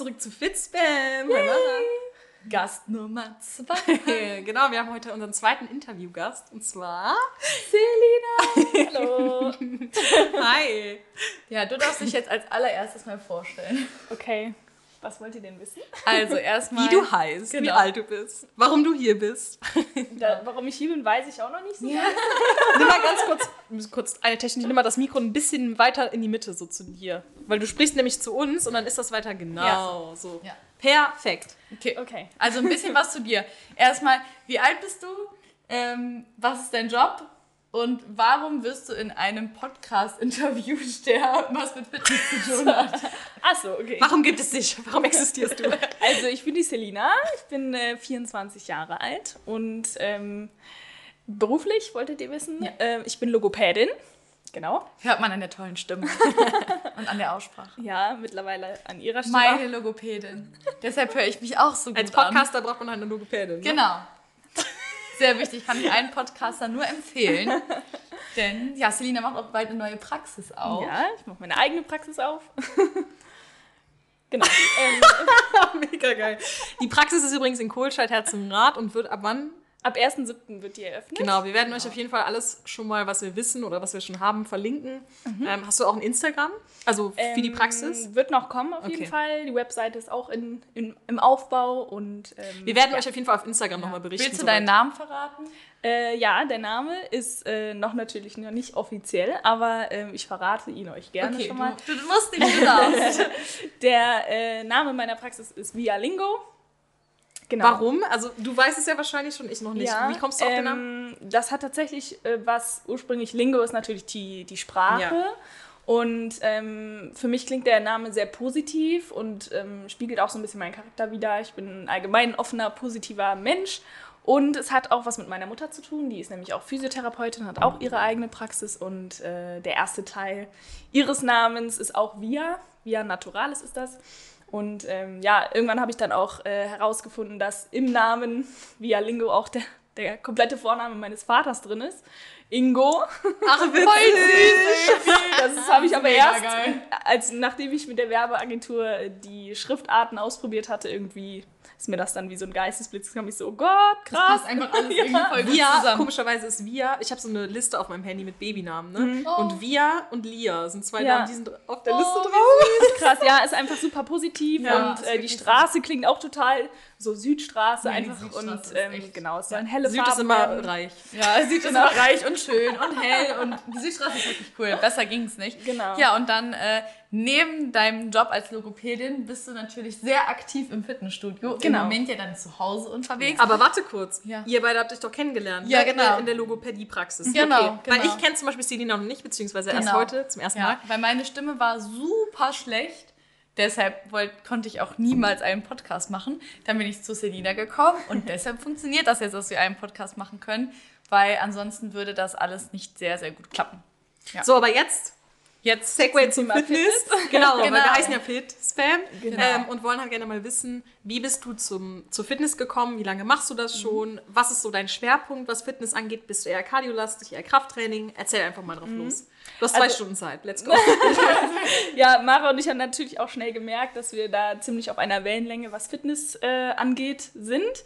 zurück zu Fitspam. Gast Nummer zwei. genau, wir haben heute unseren zweiten Interviewgast und zwar Selina. Hallo. Hi. Ja, du darfst dich jetzt als allererstes mal vorstellen. Okay. Was wollt ihr denn wissen? Also erstmal. Wie du heißt, wie Genau. alt du bist, warum du hier bist. Da, warum ich hier bin, weiß ich auch noch nicht so. Ja. Nimm mal ganz kurz, müssen kurz eine Technik, nimm mal das Mikro ein bisschen weiter in die Mitte, so zu dir. Weil du sprichst nämlich zu uns und dann ist das weiter genau so. Ja. Perfekt. Okay. Okay. Also ein bisschen was zu dir. Erstmal, wie alt bist du? Ähm, was ist dein Job? Und warum wirst du in einem Podcast-Interview sterben, was mit Fitness zu tun hat? Achso, okay. Warum gibt es dich? Warum existierst du? Also ich bin die Selina, ich bin äh, 24 Jahre alt und ähm, beruflich, wolltet ihr wissen? Ja. Ähm, ich bin Logopädin. Genau. Hört man an der tollen Stimme und an der Aussprache. Ja, mittlerweile an ihrer Stimme. Meine Logopädin. Deshalb höre ich mich auch so gut Als an. Podcaster braucht man halt eine Logopädin. Ne? Sehr wichtig, kann ich allen Podcaster nur empfehlen. Denn ja, Selina macht auch bald eine neue Praxis auf. Ja, ich mache meine eigene Praxis auf. genau. ähm, Mega geil. Die Praxis ist übrigens in Kohlscheid Herzenrath und wird ab wann? Ab 1.7. wird die eröffnet. Genau, wir werden euch auf jeden Fall alles schon mal, was wir wissen oder was wir schon haben, verlinken. Ähm, hast du auch ein Instagram? Also für die Ähm, Praxis? Wird noch kommen auf Okay. jeden Fall. Die Webseite ist auch in, in, im Aufbau und ähm, Wir werden ja. euch auf jeden Fall auf Instagram nochmal berichten. Willst du soweit. deinen Namen verraten? Äh, ja, der Name ist äh, noch natürlich noch nicht offiziell, aber ähm, ich verrate ihn euch gerne schon mal. du, du musst nicht, du darfst. Der äh, Name meiner Praxis ist Via Lingo. Genau. Warum? Also du weißt es ja wahrscheinlich schon, ich noch nicht. Ja, Wie kommst du auf den Namen? ähm, Das hat tatsächlich äh, was ursprünglich Lingo ist natürlich die, die Sprache. Ja. Und ähm, für mich klingt der Name sehr positiv und ähm, spiegelt auch so ein bisschen meinen Charakter wider. Ich bin ein allgemein offener, positiver Mensch. Und es hat auch was mit meiner Mutter zu tun. Die ist nämlich auch Physiotherapeutin, hat auch ihre eigene Praxis. Und äh, der erste Teil ihres Namens ist auch Via. Via Naturalis ist das. Und ähm, ja, irgendwann habe ich dann auch äh, herausgefunden, dass im Namen Via Lingo auch der, der komplette Vorname meines Vaters drin ist. Ingo. Ach, Das habe ich aber erst, als nachdem ich mit der Werbeagentur äh, die Schriftarten ausprobiert hatte, irgendwie ist mir das dann wie so ein Geistesblitz kam ich so, oh Gott, Das krass. passt einfach alles irgendwie voll gut Via, zusammen. komischerweise ist Via, ich habe so eine Liste auf meinem Handy mit Babynamen, ne? Oh. Und Via und Lia sind zwei Ja. Namen, die sind auf der Oh, Liste drauf. krass, ja, ist einfach super positiv Ja, und äh, die Straße klingt auch total so Südstraße Ja, einfach Südstraße und ist ähm, echt- genau, es sollen helle Süd Farben ist immer werden. reich. Ja, sieht genau. immer reich und schön und hell und die Südstraße ist wirklich cool. Besser ging es nicht. Genau. Ja, und dann äh, neben deinem Job als Logopädin bist du natürlich sehr aktiv im Fitnessstudio. Im Genau. Moment ja dann zu Hause unterwegs. Aber warte kurz, Ja. ihr beide habt euch doch kennengelernt. Ja, ne? In genau. der- In der Logopädie-Praxis. Genau, okay. Weil genau. ich kenne zum Beispiel Selina noch nicht, beziehungsweise erst Genau. heute zum ersten Ja, Mal. weil meine Stimme war super schlecht. Deshalb wollt, konnte ich auch niemals einen Podcast machen. Dann bin ich zu Selina gekommen und deshalb funktioniert das jetzt, dass wir einen Podcast machen können, weil ansonsten würde das alles nicht sehr, sehr gut klappen. Ja. So, aber jetzt Jetzt Segway zum Thema Fitness. Genau, weil Genau. wir heißen ja Fit Spam Genau. ähm, und wollen halt gerne mal wissen, wie bist du zum, zur Fitness gekommen? Wie lange machst du das schon? Was ist so dein Schwerpunkt, was Fitness angeht? Bist du eher kardiolastig, eher Krafttraining? Erzähl einfach mal drauf los. Du hast zwei Also- Stunden Zeit. Let's go. Ja, Mara und ich haben natürlich auch schnell gemerkt, dass wir da ziemlich auf einer Wellenlänge, was Fitness äh, angeht, sind.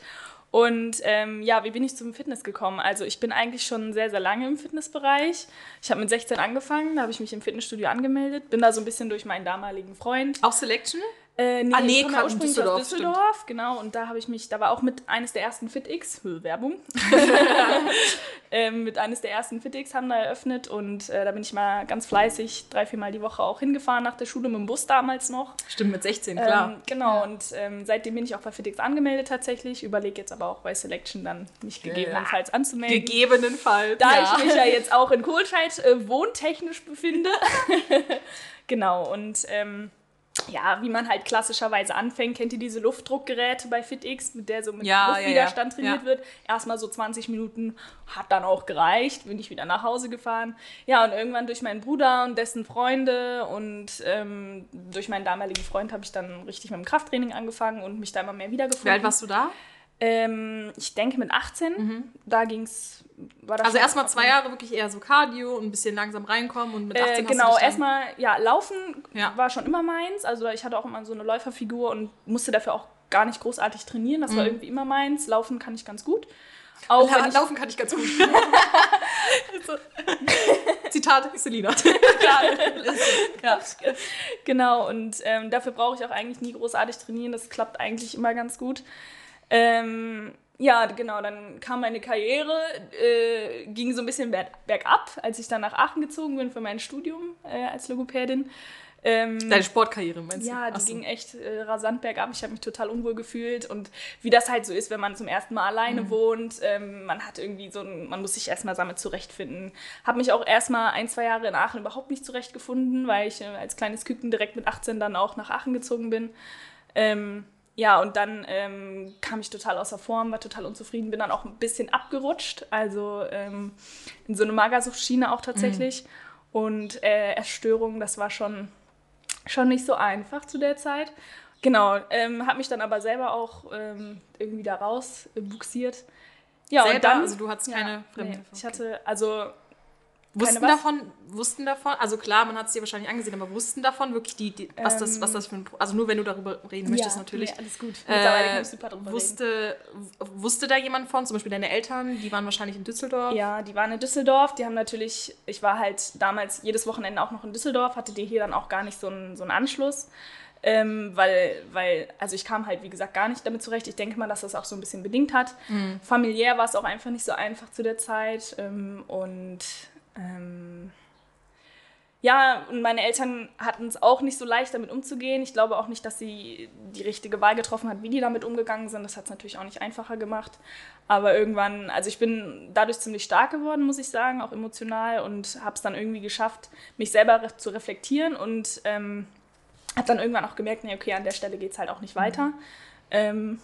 Und ähm, ja, wie bin ich zum Fitness gekommen? Also ich bin eigentlich schon sehr, sehr lange im Fitnessbereich. Ich habe mit 16 angefangen, da habe ich mich im Fitnessstudio angemeldet, bin da so ein bisschen durch meinen damaligen Freund. Auch Selection? Äh, nee, Ah, nee, ich komme ursprünglich Düsseldorf, aus Düsseldorf, genau. Und da habe ich mich, da war auch mit eines der ersten FitX, Werbung, ähm, mit eines der ersten FitX haben da eröffnet und äh, da bin ich mal ganz fleißig drei, viermal die Woche auch hingefahren nach der Schule mit dem Bus damals noch. Stimmt, mit 16, klar. Ähm, genau, und ähm, seitdem bin ich auch bei FitX angemeldet tatsächlich, überlege jetzt aber auch bei Selection dann mich gegebenenfalls anzumelden. Gegebenenfalls. Da Ja. ich mich ja jetzt auch in Kohlscheid äh, wohntechnisch befinde. genau, und ähm, ja, wie man halt klassischerweise anfängt, kennt ihr diese Luftdruckgeräte bei FitX, mit der so mit Ja, Luftwiderstand ja. trainiert Ja. wird. Erstmal so 20 Minuten, hat dann auch gereicht, bin ich wieder nach Hause gefahren. Ja, und irgendwann durch meinen Bruder und dessen Freunde und ähm, durch meinen damaligen Freund habe ich dann richtig mit dem Krafttraining angefangen und mich da immer mehr Wie wiedergefunden. alt warst du da? Ähm, ich denke mit 18, da ging es. Also erstmal zwei Jahre wirklich eher so Cardio und ein bisschen langsam reinkommen und mit 18 Äh, genau, erstmal, ja, Laufen Ja. war schon immer meins. Also ich hatte auch immer so eine Läuferfigur und musste dafür auch gar nicht großartig trainieren. Das war irgendwie immer meins. Laufen kann ich ganz gut. Auch ich, laufen kann ich ganz gut. Zitat Selina. ja, genau, und ähm, dafür brauche ich auch eigentlich nie großartig trainieren. Das klappt eigentlich immer ganz gut. Ähm, ja, genau, dann kam meine Karriere, äh, ging so ein bisschen berg, bergab, als ich dann nach Aachen gezogen bin für mein Studium äh, als Logopädin. Ähm, Deine Sportkarriere meinst du? Ja, die so. ging echt äh, rasant bergab. Ich habe mich total unwohl gefühlt und wie das halt so ist, wenn man zum ersten Mal alleine Mhm. wohnt, ähm, man hat irgendwie so, ein, man muss sich erstmal damit zurechtfinden. Habe mich auch erstmal ein, zwei Jahre in Aachen überhaupt nicht zurechtgefunden, weil ich äh, als kleines Küken direkt mit 18 dann auch nach Aachen gezogen bin. Ähm, ja, und dann ähm, kam ich total außer Form, war total unzufrieden, bin dann auch ein bisschen abgerutscht, also ähm, in so eine Magersuchtschiene auch tatsächlich. Und äh, Essstörungen, das war schon schon nicht so einfach zu der Zeit. Genau, ähm, habe mich dann aber selber auch ähm, irgendwie da raus äh, buxiert. Ja, Selber? und dann. Also du hattest keine ja, nee, Fremdhilfe, Ich okay. hatte, also Wussten davon, wussten davon, also klar, man hat es dir wahrscheinlich angesehen, aber wussten davon wirklich die, die was, das, was das für ein, also nur wenn du darüber reden möchtest ja, natürlich. Nee, alles gut. Mittlerweile kann Äh, ich super drüber reden. wusste, w- wusste da jemand von, zum Beispiel deine Eltern, die waren wahrscheinlich in Düsseldorf. Ja, die waren in Düsseldorf. Die haben natürlich, ich war halt damals jedes Wochenende auch noch in Düsseldorf, hatte die hier dann auch gar nicht so einen, so einen Anschluss. Ähm, weil, weil, also ich kam halt, wie gesagt, gar nicht damit zurecht. Ich denke mal, dass das auch so ein bisschen bedingt hat. Familiär war es auch einfach nicht so einfach zu der Zeit. Ähm, und ähm, ja, und meine Eltern hatten es auch nicht so leicht, damit umzugehen. Ich glaube auch nicht, dass sie die richtige Wahl getroffen hat, wie die damit umgegangen sind. Das hat es natürlich auch nicht einfacher gemacht. Aber irgendwann, also ich bin dadurch ziemlich stark geworden, muss ich sagen, auch emotional und habe es dann irgendwie geschafft, mich selber zu reflektieren und ähm, habe dann irgendwann auch gemerkt, nee, okay, an der Stelle geht es halt auch nicht weiter. Ähm,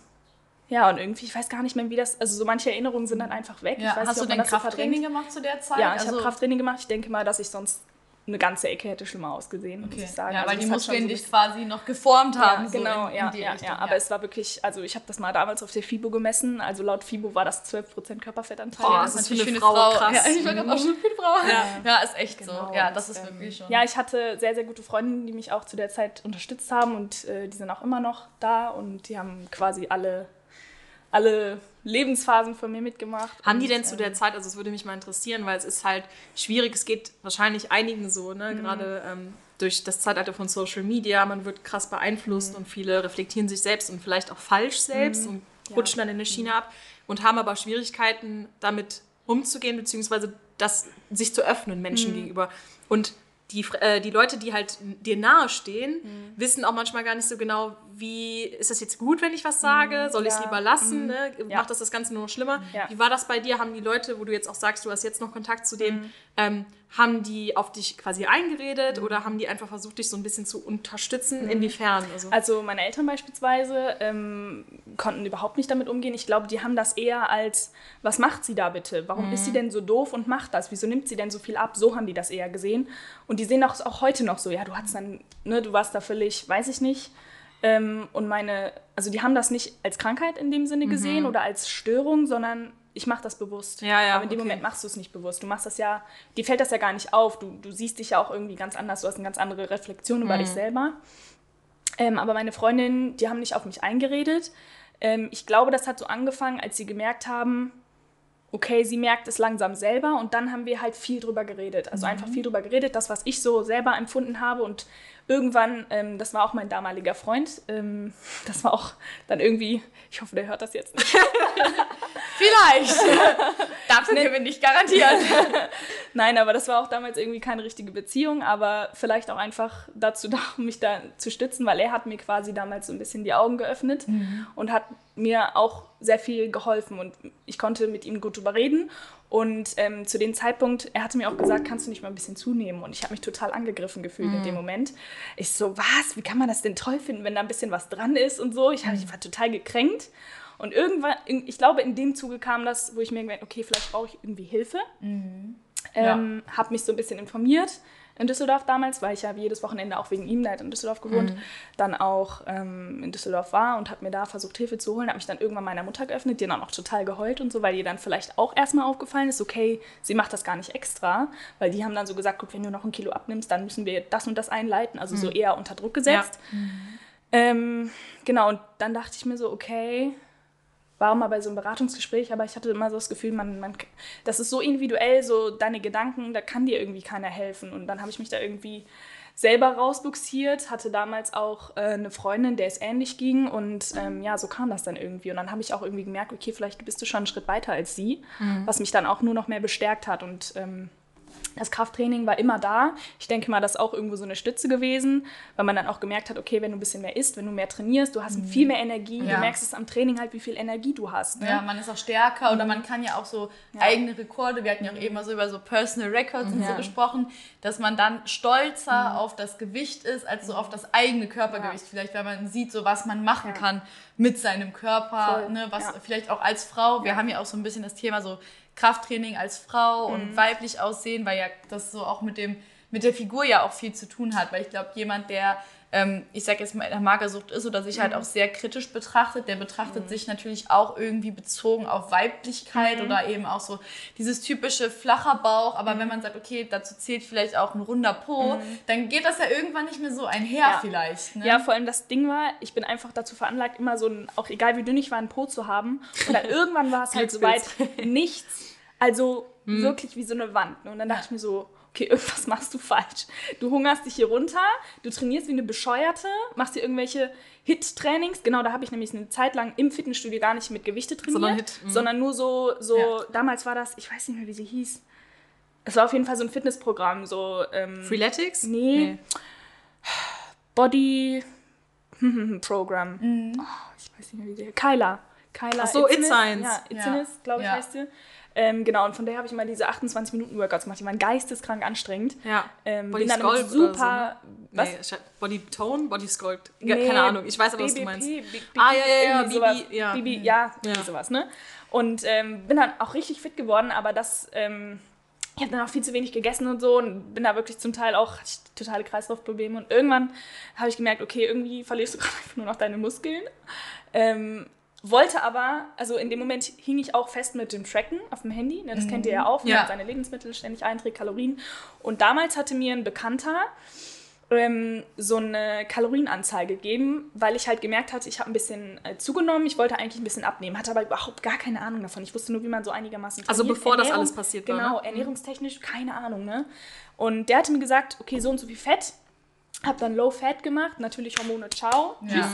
ja, und irgendwie, ich weiß gar nicht mehr, wie das, also so manche Erinnerungen sind dann einfach weg. Ja, ich weiß hast nicht, du denn so Krafttraining verdrängt. gemacht zu der Zeit? Ja, ich also, habe Krafttraining gemacht. Ich denke mal, dass ich sonst eine ganze Ecke hätte schlimmer ausgesehen, muss Okay. ich sagen. Ja, Also weil die hat schon Muskeln so dich quasi noch geformt haben. ja, so genau, in, in ja, die ja, Richtung, ja. Aber es war wirklich, also ich habe das mal damals auf der FIBO gemessen. Also laut FIBO war das 12% Körperfettanteil. Boah, das das ist natürlich für eine Frau Ja, krass. ich war gerade auch schon für eine Frau. Ja. ja, ist echt Genau, so. Ja, das und, ist ähm, wirklich schon. Ja, ich hatte sehr, sehr gute Freundinnen, die mich auch zu der Zeit unterstützt haben und äh, die sind auch immer noch da und die haben quasi alle, alle Lebensphasen von mir mitgemacht. Haben die denn zu ähm, der Zeit, also es würde mich mal interessieren, weil es ist halt schwierig, es geht wahrscheinlich einigen so, ne? Mhm. gerade ähm, durch das Zeitalter von Social Media, man wird krass Mhm. beeinflusst und viele reflektieren sich selbst und vielleicht auch falsch selbst und Ja. rutschen dann in eine Schiene ab und haben aber Schwierigkeiten damit umzugehen, beziehungsweise das, sich zu öffnen Menschen gegenüber. Und die, äh, die Leute, die halt dir nahestehen, wissen auch manchmal gar nicht so genau, wie ist das jetzt gut, wenn ich was sage? Soll ich es ja. lieber lassen? Ne? Ja. Macht das das Ganze nur noch schlimmer? Ja. Wie war das bei dir? Haben die Leute, wo du jetzt auch sagst, du hast jetzt noch Kontakt zu denen, ähm, haben die auf dich quasi eingeredet oder haben die einfach versucht, dich so ein bisschen zu unterstützen? Inwiefern? Also, Also meine Eltern beispielsweise ähm, konnten überhaupt nicht damit umgehen. Ich glaube, die haben das eher als, was macht sie da bitte? Warum ist sie denn so doof und macht das? Wieso nimmt sie denn so viel ab? So haben die das eher gesehen. Und die sehen das auch heute noch so. Ja, du hattest dann, ne, du warst da völlig, weiß ich nicht. Ähm, und meine, also die haben das nicht als Krankheit in dem Sinne gesehen oder als Störung, sondern ich mache das bewusst. Ja, ja, Aber in dem okay. Moment machst du es nicht bewusst. Du machst das ja, dir fällt das ja gar nicht auf. Du, du siehst dich ja auch irgendwie ganz anders. Du hast eine ganz andere Reflexion über dich selber. Ähm, aber meine Freundinnen, die haben nicht auf mich eingeredet. Ähm, ich glaube, das hat so angefangen, als sie gemerkt haben, okay, sie merkt es langsam selber und dann haben wir halt viel drüber geredet. Also einfach viel drüber geredet, das, was ich so selber empfunden habe und irgendwann, ähm, das war auch mein damaliger Freund, ähm, das war auch dann irgendwie, ich hoffe, der hört das jetzt nicht. Vielleicht. Dafür können wir nicht garantieren. Nein, aber das war auch damals irgendwie keine richtige Beziehung, aber vielleicht auch einfach dazu da, um mich da zu stützen, weil er hat mir quasi damals so ein bisschen die Augen geöffnet und hat mir auch sehr viel geholfen und ich konnte mit ihm gut drüber reden. Und ähm, zu dem Zeitpunkt, er hatte mir auch gesagt, kannst du nicht mal ein bisschen zunehmen? Und ich habe mich total angegriffen gefühlt in dem Moment. Ich so, was? Wie kann man das denn toll finden, wenn da ein bisschen was dran ist und so? Ich, hab, ich war total gekränkt. Und irgendwann, ich glaube, in dem Zuge kam das, wo ich mir gedacht okay, vielleicht brauche ich irgendwie Hilfe. Ähm, habe mich so ein bisschen informiert, in Düsseldorf damals, weil ich ja jedes Wochenende auch wegen ihm, hat in Düsseldorf gewohnt, dann auch ähm, in Düsseldorf war und habe mir da versucht, Hilfe zu holen. Habe mich dann irgendwann meiner Mutter geöffnet, die dann auch total geheult und so, weil ihr dann vielleicht auch erstmal aufgefallen ist, okay, sie macht das gar nicht extra, weil die haben dann so gesagt, guck, wenn du noch ein Kilo abnimmst, dann müssen wir das und das einleiten, also so eher unter Druck gesetzt. Ähm, genau, und dann dachte ich mir so, okay, war auch mal bei so einem Beratungsgespräch, aber ich hatte immer so das Gefühl, man, man, das ist so individuell, so deine Gedanken, da kann dir irgendwie keiner helfen. Und dann habe ich mich da irgendwie selber rausbuxiert, hatte damals auch äh, eine Freundin, der es ähnlich ging und ähm, ja, so kam das dann irgendwie. Und dann habe ich auch irgendwie gemerkt, okay, vielleicht bist du schon einen Schritt weiter als sie, was mich dann auch nur noch mehr bestärkt hat und ähm, das Krafttraining war immer da. Ich denke mal, das ist auch irgendwo so eine Stütze gewesen, weil man dann auch gemerkt hat, okay, wenn du ein bisschen mehr isst, wenn du mehr trainierst, du hast viel mehr Energie. Ja. Du merkst es am Training halt, wie viel Energie du hast. Ne? Ja, man ist auch stärker oder man kann ja auch so eigene Rekorde, wir hatten ja auch eben mal so über so Personal Records und so Ja. gesprochen, dass man dann stolzer auf das Gewicht ist, als so auf das eigene Körpergewicht. Vielleicht, weil man sieht, so was man machen kann mit seinem Körper, Voll, ne, was ja. vielleicht auch als Frau, wir haben ja auch so ein bisschen das Thema so Krafttraining als Frau Mhm. und weiblich aussehen, weil ja das so auch mit dem mit der Figur ja auch viel zu tun hat, weil ich glaube, jemand, der ähm, ich sag jetzt mal, in der Magersucht ist oder sich Mhm. halt auch sehr kritisch betrachtet, der betrachtet sich natürlich auch irgendwie bezogen auf Weiblichkeit Mhm. oder eben auch so dieses typische flacher Bauch. Aber wenn man sagt, okay, dazu zählt vielleicht auch ein runder Po, dann geht das ja irgendwann nicht mehr so einher Mhm. Ja. vielleicht. Ne? Ja, vor allem das Ding war, ich bin einfach dazu veranlagt, immer so ein, auch egal wie dünn ich war, ein Po zu haben. Und dann irgendwann war es halt soweit nichts. Also wirklich wie so eine Wand. ne? Und dann dachte ich mir so, okay, irgendwas machst du falsch. Du hungerst dich hier runter, du trainierst wie eine Bescheuerte, machst dir irgendwelche Hit-Trainings. Genau, da habe ich nämlich eine Zeit lang im Fitnessstudio gar nicht mit Gewichte trainiert, Sondern Hit, mhm. sondern nur so, so Ja. damals war das, ich weiß nicht mehr, wie sie hieß. Es war auf jeden Fall so ein Fitnessprogramm, so ähm, Freeletics? Nee. Body Program. Oh, ich weiß nicht mehr, wie sie Kyla. Kyla Ach so, Itzenis. It Science. Ja, Itzenis, glaube ich, Ja. heißt sie. Ähm, genau, und von der habe ich mal diese 28-Minuten-Workouts gemacht. Die waren geisteskrank anstrengend. Ja. Ähm, Body bin dann Sculpt super. so, ne? Was? Nee, Body Tone, Body Sculpt. Ja, Nee, Keine Ahnung, ich weiß aber, was du meinst. Big- Ah, ja, ja, ja, irgendwie sowas. BB, ja. BB, ja, Ja. sowas, ne? Und ähm, bin dann auch richtig fit geworden, aber das, ähm, ich habe dann auch viel zu wenig gegessen und so und bin da wirklich zum Teil auch, hatte ich totale Kreislaufprobleme und irgendwann habe ich gemerkt, okay, irgendwie verlierst du gerade einfach nur noch deine Muskeln. Ähm, wollte aber, also in dem Moment hing ich auch fest mit dem Tracken auf dem Handy, ne, das kennt ihr ja auch, wenn Ja. man seine Lebensmittel ständig einträgt, Kalorien. Und damals hatte mir ein Bekannter ähm, so eine Kalorienanzahl gegeben, weil ich halt gemerkt hatte, ich habe ein bisschen äh, zugenommen, ich wollte eigentlich ein bisschen abnehmen, hatte aber überhaupt gar keine Ahnung davon. Ich wusste nur, wie man so einigermaßen Also trainiert. bevor das Ernährung- alles passiert war, Genau, ne? ernährungstechnisch keine Ahnung, ne? Und der hatte mir gesagt, okay, so und so viel Fett, hab dann Low Fat gemacht, natürlich Hormone ciao, Ja.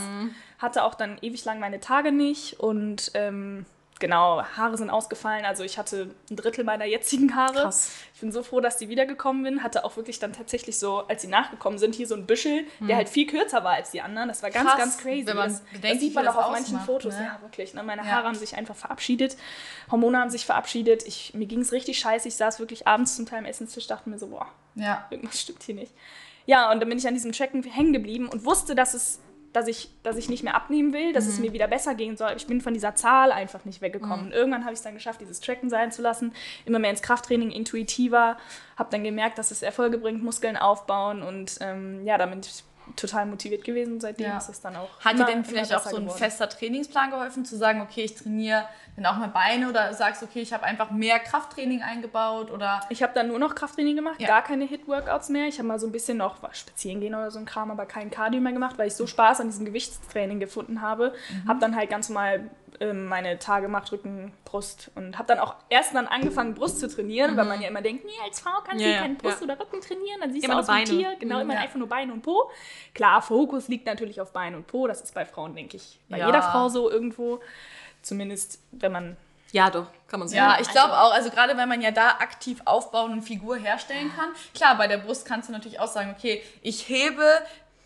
Hatte auch dann ewig lang meine Tage nicht und ähm, genau, Haare sind ausgefallen. Also ich hatte ein Drittel meiner jetzigen Haare. Krass. Ich bin so froh, dass die wiedergekommen bin. Hatte auch wirklich dann tatsächlich so, als sie nachgekommen sind, hier so ein Büschel, der halt viel kürzer war als die anderen. Das war ganz, Krass, ganz crazy. wenn man das, bedenkt, das sieht man auch auf manchen ausmacht, Fotos. ne? Ja, wirklich. Ne? Meine Ja. Haare haben sich einfach verabschiedet. Hormone haben sich verabschiedet. Ich, mir ging es richtig scheiße. Ich saß wirklich abends zum Teil am Essenstisch, dachte mir so, boah, Ja. irgendwas stimmt hier nicht. Ja, und dann bin ich an diesem Tracken hängen geblieben und wusste, dass es, dass ich, dass ich nicht mehr abnehmen will, dass es mir wieder besser gehen soll. Ich bin von dieser Zahl einfach nicht weggekommen. Und irgendwann habe ich es dann geschafft, dieses Tracken sein zu lassen, immer mehr ins Krafttraining, intuitiver, habe dann gemerkt, dass es Erfolge bringt, Muskeln aufbauen und ähm, ja, damit total motiviert gewesen. Seitdem Ja. ist es dann auch. Hat dir denn vielleicht auch so ein geworden. fester Trainingsplan geholfen, zu sagen, okay, ich trainiere dann auch mal Beine oder sagst, okay, ich habe einfach mehr Krafttraining eingebaut oder Ich habe dann nur noch Krafttraining gemacht, Ja. gar keine Hit-Workouts mehr. Ich habe mal so ein bisschen noch was spazieren gehen oder so ein Kram, aber kein Cardio mehr gemacht, weil ich so Spaß an diesem Gewichtstraining gefunden habe. Mhm. Habe dann halt ganz normal meine Tage gemacht, Rücken, Brust und habe dann auch erst dann angefangen, Brust zu trainieren, weil man ja immer denkt, nee, als Frau kannst Ja, du keinen Brust ja. oder Rücken trainieren, dann siehst Immer du aus wie ein. Tier. Genau, Mhm. immer Ja. einfach nur Beine und Po. Klar, Fokus liegt natürlich auf Beine und Po, das ist bei Frauen, denke ich, bei jeder Frau so irgendwo. Zumindest, wenn man Ja, doch, kann man so Ja, sagen. ich glaube auch, also gerade wenn man ja da aktiv aufbauen und Figur herstellen kann. Klar, bei der Brust kannst du natürlich auch sagen, okay, ich hebe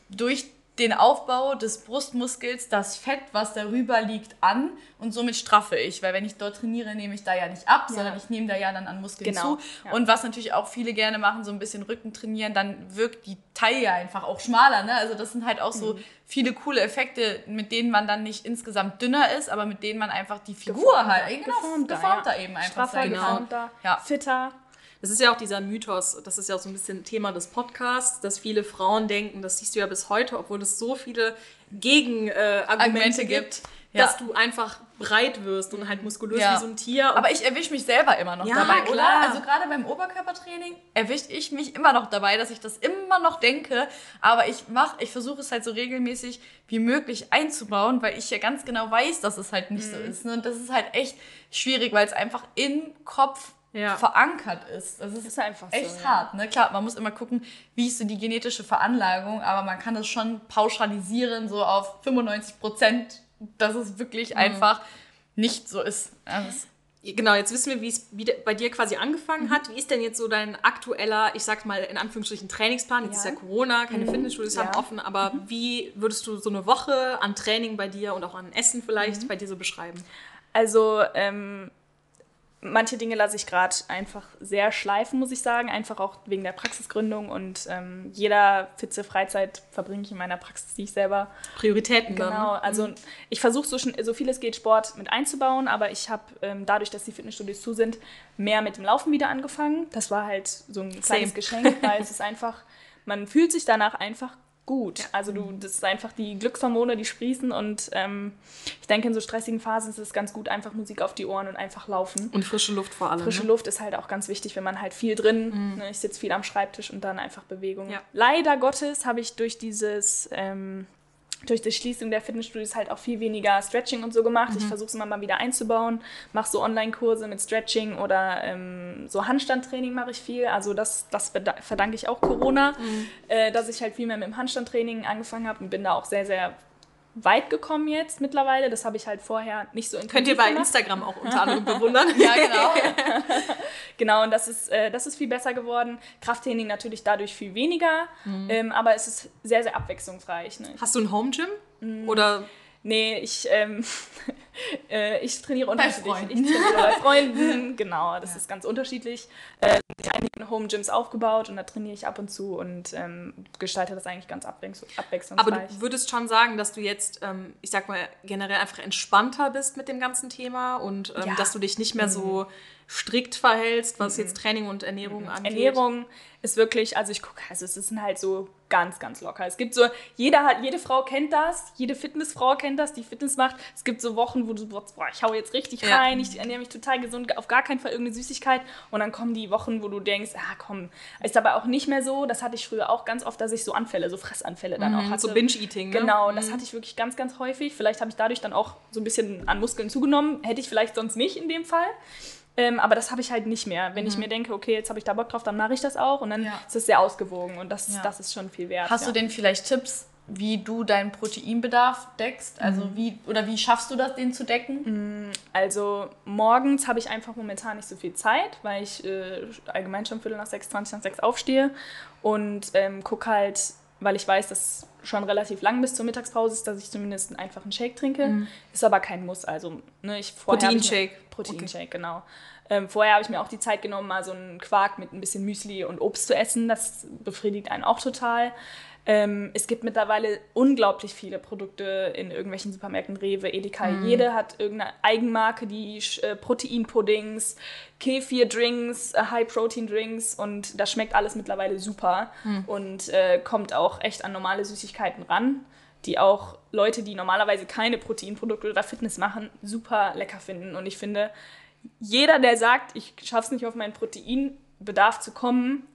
durch den Aufbau des Brustmuskels das Fett, was darüber liegt, an und somit straffe ich. Weil wenn ich dort trainiere, nehme ich da ja nicht ab, sondern ich nehme da ja dann an Muskeln Genau, zu. ja. Und was natürlich auch viele gerne machen, so ein bisschen Rücken trainieren, dann wirkt die Taille einfach auch schmaler. Ne? Also das sind halt auch Mhm. so viele coole Effekte, mit denen man dann nicht insgesamt dünner ist, aber mit denen man einfach die Figur Geformter, halt, genau, geformter, geformter ja. eben einfach straffer, sein kann. geformter, Ja. fitter. Es ist ja auch dieser Mythos, das ist ja auch so ein bisschen Thema des Podcasts, dass viele Frauen denken, das siehst du ja bis heute, obwohl es so viele Gegenargumente äh, gibt, gibt ja. dass du einfach breit wirst und halt muskulös ja. wie so ein Tier. Aber ich erwische mich selber immer noch ja, dabei, klar. oder? Also gerade beim Oberkörpertraining erwische ich mich immer noch dabei, dass ich das immer noch denke. Aber ich mache, ich versuche es halt so regelmäßig wie möglich einzubauen, weil ich ja ganz genau weiß, dass es halt nicht mhm. so ist. Ne? Und das ist halt echt schwierig, weil es einfach im Kopf ja. verankert ist. Das ist, ist einfach echt so, hart. Ne? Klar, man muss immer gucken, wie ist so die genetische Veranlagung, aber man kann das schon pauschalisieren, so auf 95 Prozent dass es wirklich mhm. einfach nicht so ist. Also Genau, jetzt wissen wir, wie es bei dir quasi angefangen mhm. hat. Wie ist denn jetzt so dein aktueller, ich sag mal in Anführungsstrichen, Trainingsplan? Jetzt ja. ist ja Corona, keine mhm. Fitnessstudios ja. haben offen, aber mhm. wie würdest du so eine Woche an Training bei dir und auch an Essen vielleicht mhm. bei dir so beschreiben? Also, ähm, manche Dinge lasse ich gerade einfach sehr schleifen, muss ich sagen, einfach auch wegen der Praxisgründung und ähm, jeder Fitze Freizeit verbringe ich in meiner Praxis, die ich selber. Prioritäten Genau. Ne? also mhm. ich versuche so, so viel es geht Sport mit einzubauen, aber ich habe ähm, dadurch, dass die Fitnessstudios zu sind, mehr mit dem Laufen wieder angefangen. Das war halt so ein kleines Same. Geschenk, weil es ist einfach, man fühlt sich danach einfach gut. Ja. Also du, das ist einfach die Glückshormone, die sprießen und ähm, ich denke, in so stressigen Phasen ist es ganz gut, einfach Musik auf die Ohren und einfach laufen. Und frische Luft vor allem. Frische ne? Luft ist halt auch ganz wichtig, wenn man halt viel drin, mhm. ne, ich sitze viel am Schreibtisch und dann einfach Bewegung. Ja. Leider Gottes habe ich durch dieses ähm, durch die Schließung der Fitnessstudios halt auch viel weniger Stretching und so gemacht. Mhm. Ich versuche es immer mal wieder einzubauen, mache so Online-Kurse mit Stretching oder ähm, so Handstandtraining mache ich viel. Also das, das verdanke ich auch Corona, mhm. äh, dass ich halt viel mehr mit dem Handstandtraining angefangen habe und bin da auch sehr, sehr weit gekommen jetzt mittlerweile. Das habe ich halt vorher nicht so intensiv Könnt ihr bei gemacht. Instagram auch unter anderem bewundern. ja, genau. genau, und das ist, äh, das ist viel besser geworden. Krafttraining natürlich dadurch viel weniger, mhm. ähm, aber es ist sehr, sehr abwechslungsreich. Ne? Hast du ein Home Gym? Mhm. Oder Nee, ich, ähm, äh, ich trainiere unterschiedlich. Bei Freunden. Ich trainiere bei Freunden, genau, das ja. ist ganz unterschiedlich. Äh, ich habe einige Home Gyms aufgebaut und da trainiere ich ab und zu und ähm, gestalte das eigentlich ganz abwechslungsreich. Aber du würdest schon sagen, dass du jetzt, ähm, ich sag mal, generell einfach entspannter bist mit dem ganzen Thema und ähm, ja. dass du dich nicht mehr so mhm strikt verhältst, was jetzt mhm. Training und Ernährung mhm. angeht? Ernährung ist wirklich, also ich gucke, also es ist halt so ganz, ganz locker. Es gibt so, jeder hat, jede Frau kennt das, jede Fitnessfrau kennt das, die Fitness macht. Es gibt so Wochen, wo du boah, ich hau jetzt richtig ja. rein, ich ernähre mich total gesund, auf gar keinen Fall irgendeine Süßigkeit. Und dann kommen die Wochen, wo du denkst, ah komm, ist aber auch nicht mehr so. Das hatte ich früher auch ganz oft, dass ich so Anfälle, so Fressanfälle dann mhm, auch hatte. So Binge-Eating. Ne? Genau, mhm. das hatte ich wirklich ganz, ganz häufig. Vielleicht habe ich dadurch dann auch so ein bisschen an Muskeln zugenommen. Hätte ich vielleicht sonst nicht in dem Fall. Ähm, aber das habe ich halt nicht mehr. Wenn mhm. ich mir denke, okay, jetzt habe ich da Bock drauf, dann mache ich das auch. Und dann ja. ist es sehr ausgewogen und das, ja. das ist schon viel wert. Hast ja. du denn vielleicht Tipps, wie du deinen Proteinbedarf deckst? Also mhm. wie oder wie schaffst du das, den zu decken? Mm, also morgens habe ich einfach momentan nicht so viel Zeit, weil ich äh, allgemein schon Viertel nach sechs, 20 nach sechs aufstehe und ähm, gucke halt, weil ich weiß, dass schon relativ lang bis zur Mittagspause ist, dass ich zumindest einen einfachen Shake trinke. Mhm. Ist aber kein Muss. Also, ne, ich Proteinshake. Proteinshake, okay. genau. Ähm, vorher habe ich mir auch die Zeit genommen, mal so einen Quark mit ein bisschen Müsli und Obst zu essen. Das befriedigt einen auch total. Ähm, es gibt mittlerweile unglaublich viele Produkte in irgendwelchen Supermärkten, Rewe, Edeka. Mm. Jede hat irgendeine Eigenmarke, die äh, Proteinpuddings, Kefir-Drinks, äh, High-Protein-Drinks und das schmeckt alles mittlerweile super mm. und äh, kommt auch echt an normale Süßigkeiten ran, die auch Leute, die normalerweise keine Proteinprodukte oder Fitness machen, super lecker finden. Und ich finde, jeder, der sagt, ich schaffe es nicht auf meinen Proteinbedarf zu kommen,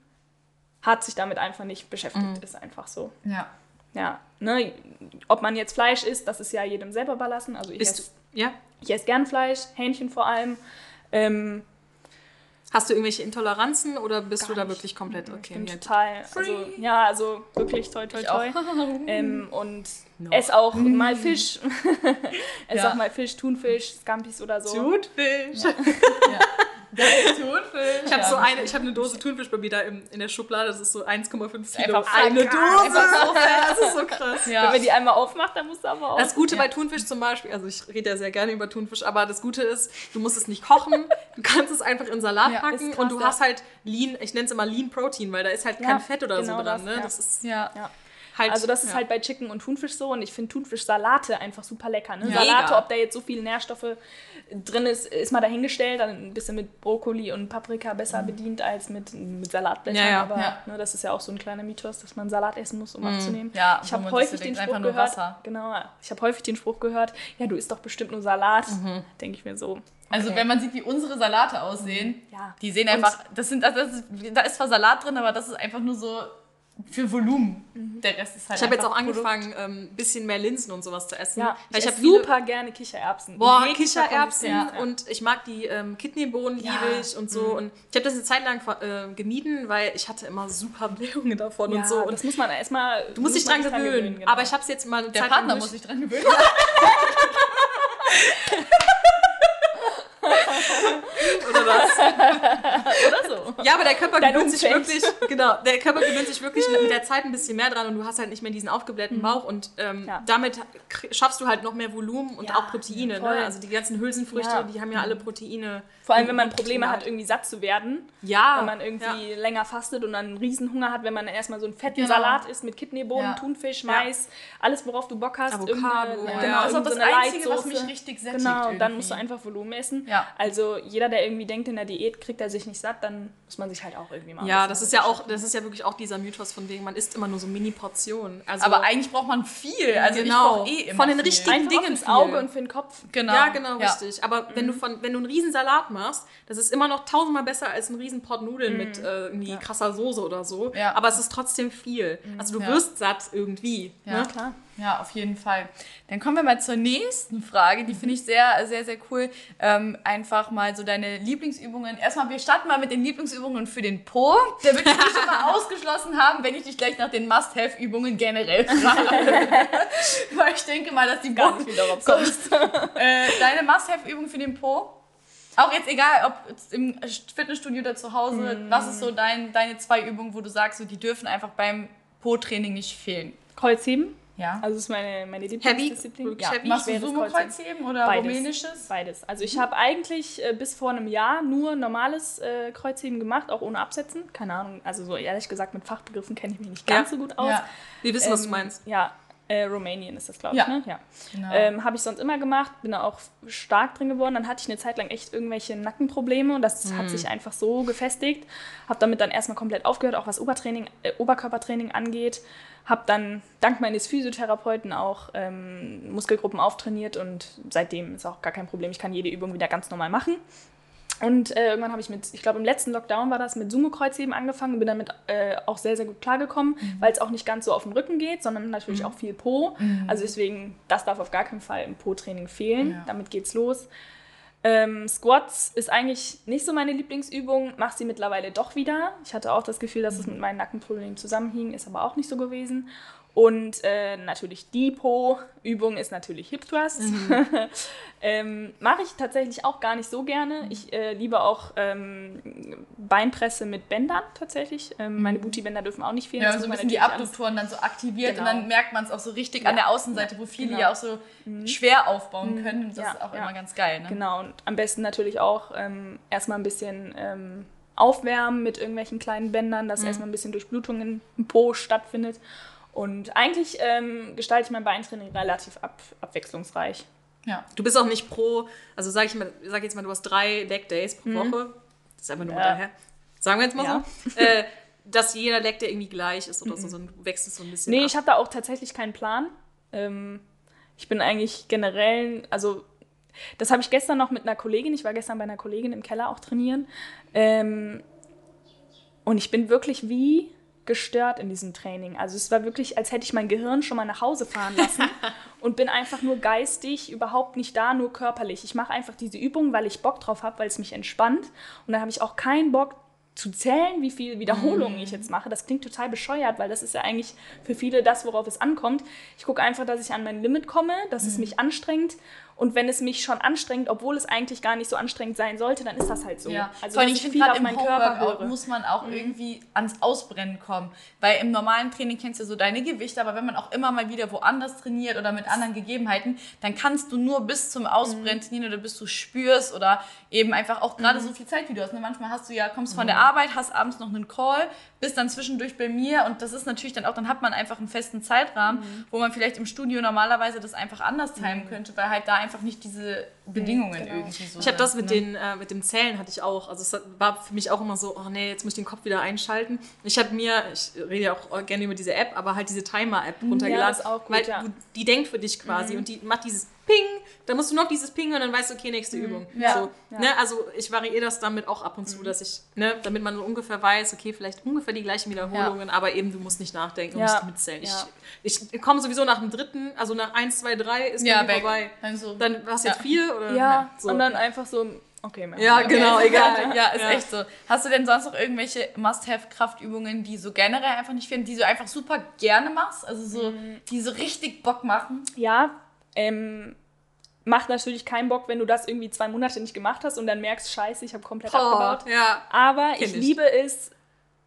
hat sich damit einfach nicht beschäftigt. Mhm. Ist einfach so. Ja. Ja. Ne? Ob man jetzt Fleisch isst, das ist ja jedem selber überlassen. Also ich esse, ja? ich esse gern Fleisch, Hähnchen vor allem. Ähm, Hast du irgendwelche Intoleranzen oder bist Gar du da nicht. wirklich komplett okay? Ich bin total, also, ja, also wirklich toi toi toi. Ähm, und no. ess auch mal Fisch. ess ja. auch mal Fisch, Thunfisch, Scampis oder so. Thunfisch. Ja. ja. Thunfisch. Ich habe so eine, ich habe eine Dose Thunfisch bei mir da in, in der Schublade. Das ist so 1,5 Kilo. Einfach eine Dose. So das ist so krass. Ja. Wenn man die einmal aufmacht, dann musst du aber auch. Das Gute ja. bei Thunfisch zum Beispiel, also ich rede ja sehr gerne über Thunfisch, aber das Gute ist, du musst es nicht kochen. Du kannst es einfach in Salat ja, packen krass, und du hast halt Lean, ich nenne es immer Lean Protein, weil da ist halt kein Fett oder genau so dran. Das, ne? das ist ja. Halt, also das ist ja. halt bei Chicken und Thunfisch so und ich finde Thunfischsalate einfach super lecker. Ne? Ja. Salate, Mega. ob da jetzt so viele Nährstoffe drin ist, ist mal dahingestellt. Dann ein bisschen mit Brokkoli und Paprika besser bedient als mit, mit Salatblättern. Ja. Aber. Ne, das ist ja auch so ein kleiner Mythos, dass man Salat essen muss, um abzunehmen. Ja, ich habe häufig den Spruch gehört. Wasser. Genau, ich habe häufig den Spruch gehört, ja, du isst doch bestimmt nur Salat. Mhm. Denke ich mir so. Also okay. wenn man sieht, wie unsere Salate aussehen, Ja. die sehen einfach, das sind, das ist, da ist zwar Salat drin, aber das ist einfach nur so für Volumen. Der Rest ist halt Ich habe jetzt auch angefangen, ein ähm, bisschen mehr Linsen und sowas zu essen. Ja, ich, ich habe super gerne Kichererbsen. Boah, jeglicher Kichererbsen ja. und ich mag die ähm, Kidneybohnen, Ja. liebe ich und so. Und ich habe das eine Zeit lang äh, gemieden, weil ich hatte immer super Blähungen davon Ja, und so. Und das muss man erstmal. du musst dich dran gewöhnen. genau. Aber ich habe es jetzt mal Der Zeit Partner muss sich dran gewöhnen. oder was? oder so. Ja, aber der Körper Dein gewöhnt sich wirklich, genau, der Körper gewöhnt sich wirklich mit der Zeit ein bisschen mehr dran und du hast halt nicht mehr diesen aufgeblähten Bauch und ähm, Ja. damit schaffst du halt noch mehr Volumen und Ja, auch Proteine. Ne? Also die ganzen Hülsenfrüchte, Ja. die haben ja alle Proteine. Vor allem, wenn man Probleme hat, irgendwie satt zu werden. Ja. Wenn man irgendwie länger fastet und dann einen Riesenhunger hat, wenn man erstmal so einen fetten Genau. Salat isst mit Kidneybohnen. Thunfisch. Mais, alles, worauf du Bock hast. Avocado. Genau, Das ist auch das Einzige, was mich richtig sättigt Genau, und dann irgendwie. musst du einfach Volumen essen. Ja. Also jeder, der irgendwie denkt, in der Diät kriegt er sich nicht satt, dann muss man sich halt auch irgendwie mal Ja, das ist ja auch, das ist ja wirklich auch dieser Mythos von wegen, man isst immer nur so Mini-Portionen. Also, Aber eigentlich braucht man viel. Also ich Genau. brauche eh immer Von den viel. richtigen- einfach Dingen fürs viel. Auge und für den Kopf. Genau. Ja, genau, Ja. richtig. Aber wenn du von, wenn du einen riesen Salat machst, das ist immer noch tausendmal besser als ein riesen Pot Nudeln mit äh, irgendwie krasser Soße oder so. Ja. Aber es ist trotzdem viel. Also du Ja. wirst satt irgendwie. Ja. Ne? Klar. Ja, auf jeden Fall. Dann kommen wir mal zur nächsten Frage. Die finde ich sehr, sehr, sehr cool. Ähm, einfach mal so deine Lieblingsübungen. Erstmal, wir starten mal mit den Lieblingsübungen für den Po. Der wird dich schon mal ausgeschlossen haben, wenn ich dich gleich nach den Must-Have-Übungen generell frage. Weil ich denke mal, dass die Gar nicht, wie du darauf so, kommst. äh, deine Must-Have-Übung für den Po. Auch jetzt egal, ob im Fitnessstudio oder zu Hause, was ist so dein, deine zwei Übungen, wo du sagst, so, die dürfen einfach beim Po-Training nicht fehlen? Kreuzheben. Ja. Also das ist meine, meine? Lieblingsdisziplin. Ja, heavy? Machst du Sumo-Kreuzheben oder Beides. rumänisches? Beides. Also ich habe eigentlich äh, bis vor einem Jahr nur normales äh, Kreuzheben gemacht, auch ohne Absetzen. Keine Ahnung, also so ehrlich gesagt mit Fachbegriffen kenne ich mich nicht ganz Ja. so gut aus. Ja. Wir wissen, was du Ähm, meinst. Ja, äh, Rumänien ist das, glaube Ja. ich. Ne? Ja. Genau. Ähm, habe ich sonst immer gemacht, bin da auch stark drin geworden. Dann hatte ich eine Zeit lang echt irgendwelche Nackenprobleme und das Mhm. hat sich einfach so gefestigt. Habe damit dann erstmal komplett aufgehört, auch was Obertraining, äh, Oberkörpertraining angeht. Habe dann dank meines Physiotherapeuten auch ähm, Muskelgruppen auftrainiert und seitdem ist auch gar kein Problem. Ich kann jede Übung wieder ganz normal machen. Und äh, irgendwann habe ich mit, ich glaube im letzten Lockdown war das, mit Sumo-Kreuzheben angefangen und bin damit äh, auch sehr, sehr gut klargekommen, weil es auch nicht ganz so auf den Rücken geht, sondern natürlich auch viel Po. Also deswegen, das darf auf gar keinen Fall im Po-Training fehlen. Ja. Damit geht's los. Ähm, Squats ist eigentlich nicht so meine Lieblingsübung, mache sie mittlerweile doch wieder. Ich hatte auch das Gefühl, dass es mit meinen Nackenproblemen zusammenhing, ist aber auch nicht so gewesen. Und äh, natürlich die Po-Übung ist natürlich Hip Thrust. ähm, Mache ich tatsächlich auch gar nicht so gerne. Ich äh, liebe auch ähm, Beinpresse mit Bändern tatsächlich. Ähm, meine Booty-Bänder dürfen auch nicht fehlen. Ja, so ein bisschen man die Abduktoren dann so aktiviert Genau. und dann merkt man es auch so richtig an Ja. der Außenseite, wo viele Genau. ja auch so schwer aufbauen können. Und das Ja, ist auch ja. immer ganz geil. Ne? Genau, und am besten natürlich auch ähm, erstmal ein bisschen ähm, aufwärmen mit irgendwelchen kleinen Bändern, dass erstmal ein bisschen Durchblutung im Po stattfindet. Und eigentlich ähm, gestalte ich mein Beintraining relativ ab, abwechslungsreich. Ja. Du bist auch nicht pro, also sag ich mal, sag jetzt mal, du hast drei Leg Days pro Woche. Das ist einfach nur Mhm. Ja. daher. Sagen wir jetzt mal Ja. so. äh, dass jeder Leg Day irgendwie gleich ist oder so, so, du wechselst so ein bisschen. Nee, ab. ich habe da auch tatsächlich keinen Plan. Ähm, ich bin eigentlich generell, also das habe ich gestern noch mit einer Kollegin, ich war gestern bei einer Kollegin im Keller auch trainieren. Ähm, und ich bin wirklich wie gestört in diesem Training. Also es war wirklich, als hätte ich mein Gehirn schon mal nach Hause fahren lassen und bin einfach nur geistig, überhaupt nicht da, nur körperlich. Ich mache einfach diese Übung, weil ich Bock drauf habe, weil es mich entspannt. Und da habe ich auch keinen Bock zu zählen, wie viele Wiederholungen ich jetzt mache. Das klingt total bescheuert, weil das ist ja eigentlich für viele das, worauf es ankommt. Ich gucke einfach, dass ich an mein Limit komme, dass es mich anstrengt. Und wenn es mich schon anstrengt, obwohl es eigentlich gar nicht so anstrengend sein sollte, dann ist das halt so. Ja, Also vor allem, ich finde gerade im Homeworkout muss man auch irgendwie ans Ausbrennen kommen. Weil im normalen Training kennst du so deine Gewichte, aber wenn man auch immer mal wieder woanders trainiert oder mit anderen Gegebenheiten, dann kannst du nur bis zum Ausbrennen trainieren oder bis du spürst oder eben einfach auch gerade so viel Zeit, wie du hast. Ne? Manchmal hast du ja, kommst von der Arbeit, hast abends noch einen Call, bist dann zwischendurch bei mir und das ist natürlich dann auch, dann hat man einfach einen festen Zeitrahmen, Mhm. wo man vielleicht im Studio normalerweise das einfach anders timen könnte, weil halt da einfach nicht diese Bedingungen genau. irgendwie so Ich habe das sind, mit, ne? den, äh, mit dem Zählen hatte ich auch. Also es war für mich auch immer so, oh nee, jetzt muss ich den Kopf wieder einschalten. Ich habe mir, ich rede ja auch gerne über diese App, aber halt diese Timer-App runtergeladen. das ist auch gut, weil ja. du, die denkt für dich quasi und die macht dieses Ping, dann musst du noch dieses Ping und dann weißt du, okay, nächste Übung. Ja. So, Ja. ne? Also ich variiere das damit auch ab und zu, dass ich, ne, damit man ungefähr weiß, okay, vielleicht ungefähr die gleichen Wiederholungen, aber eben du musst nicht nachdenken, du Ja. musst mitzählen. Ja. Ich, ich komme sowieso nach dem dritten, also nach 1, 2, 3 ist ja, weg. vorbei. Dann so, Dann war es jetzt Ja. vier oder Ja, so. und dann einfach so, okay, mehr. Ja, genau, egal. Ja, ist Ja. echt so. Hast du denn sonst noch irgendwelche Must-Have-Kraftübungen, die so generell einfach nicht fehlen, die du einfach super gerne machst? Also so, Mhm. die so richtig Bock machen? Ja, ähm, macht natürlich keinen Bock, wenn du das irgendwie zwei Monate nicht gemacht hast und dann merkst, scheiße, ich habe komplett abgebaut. Oh, ja. Aber ich, ich. liebe es,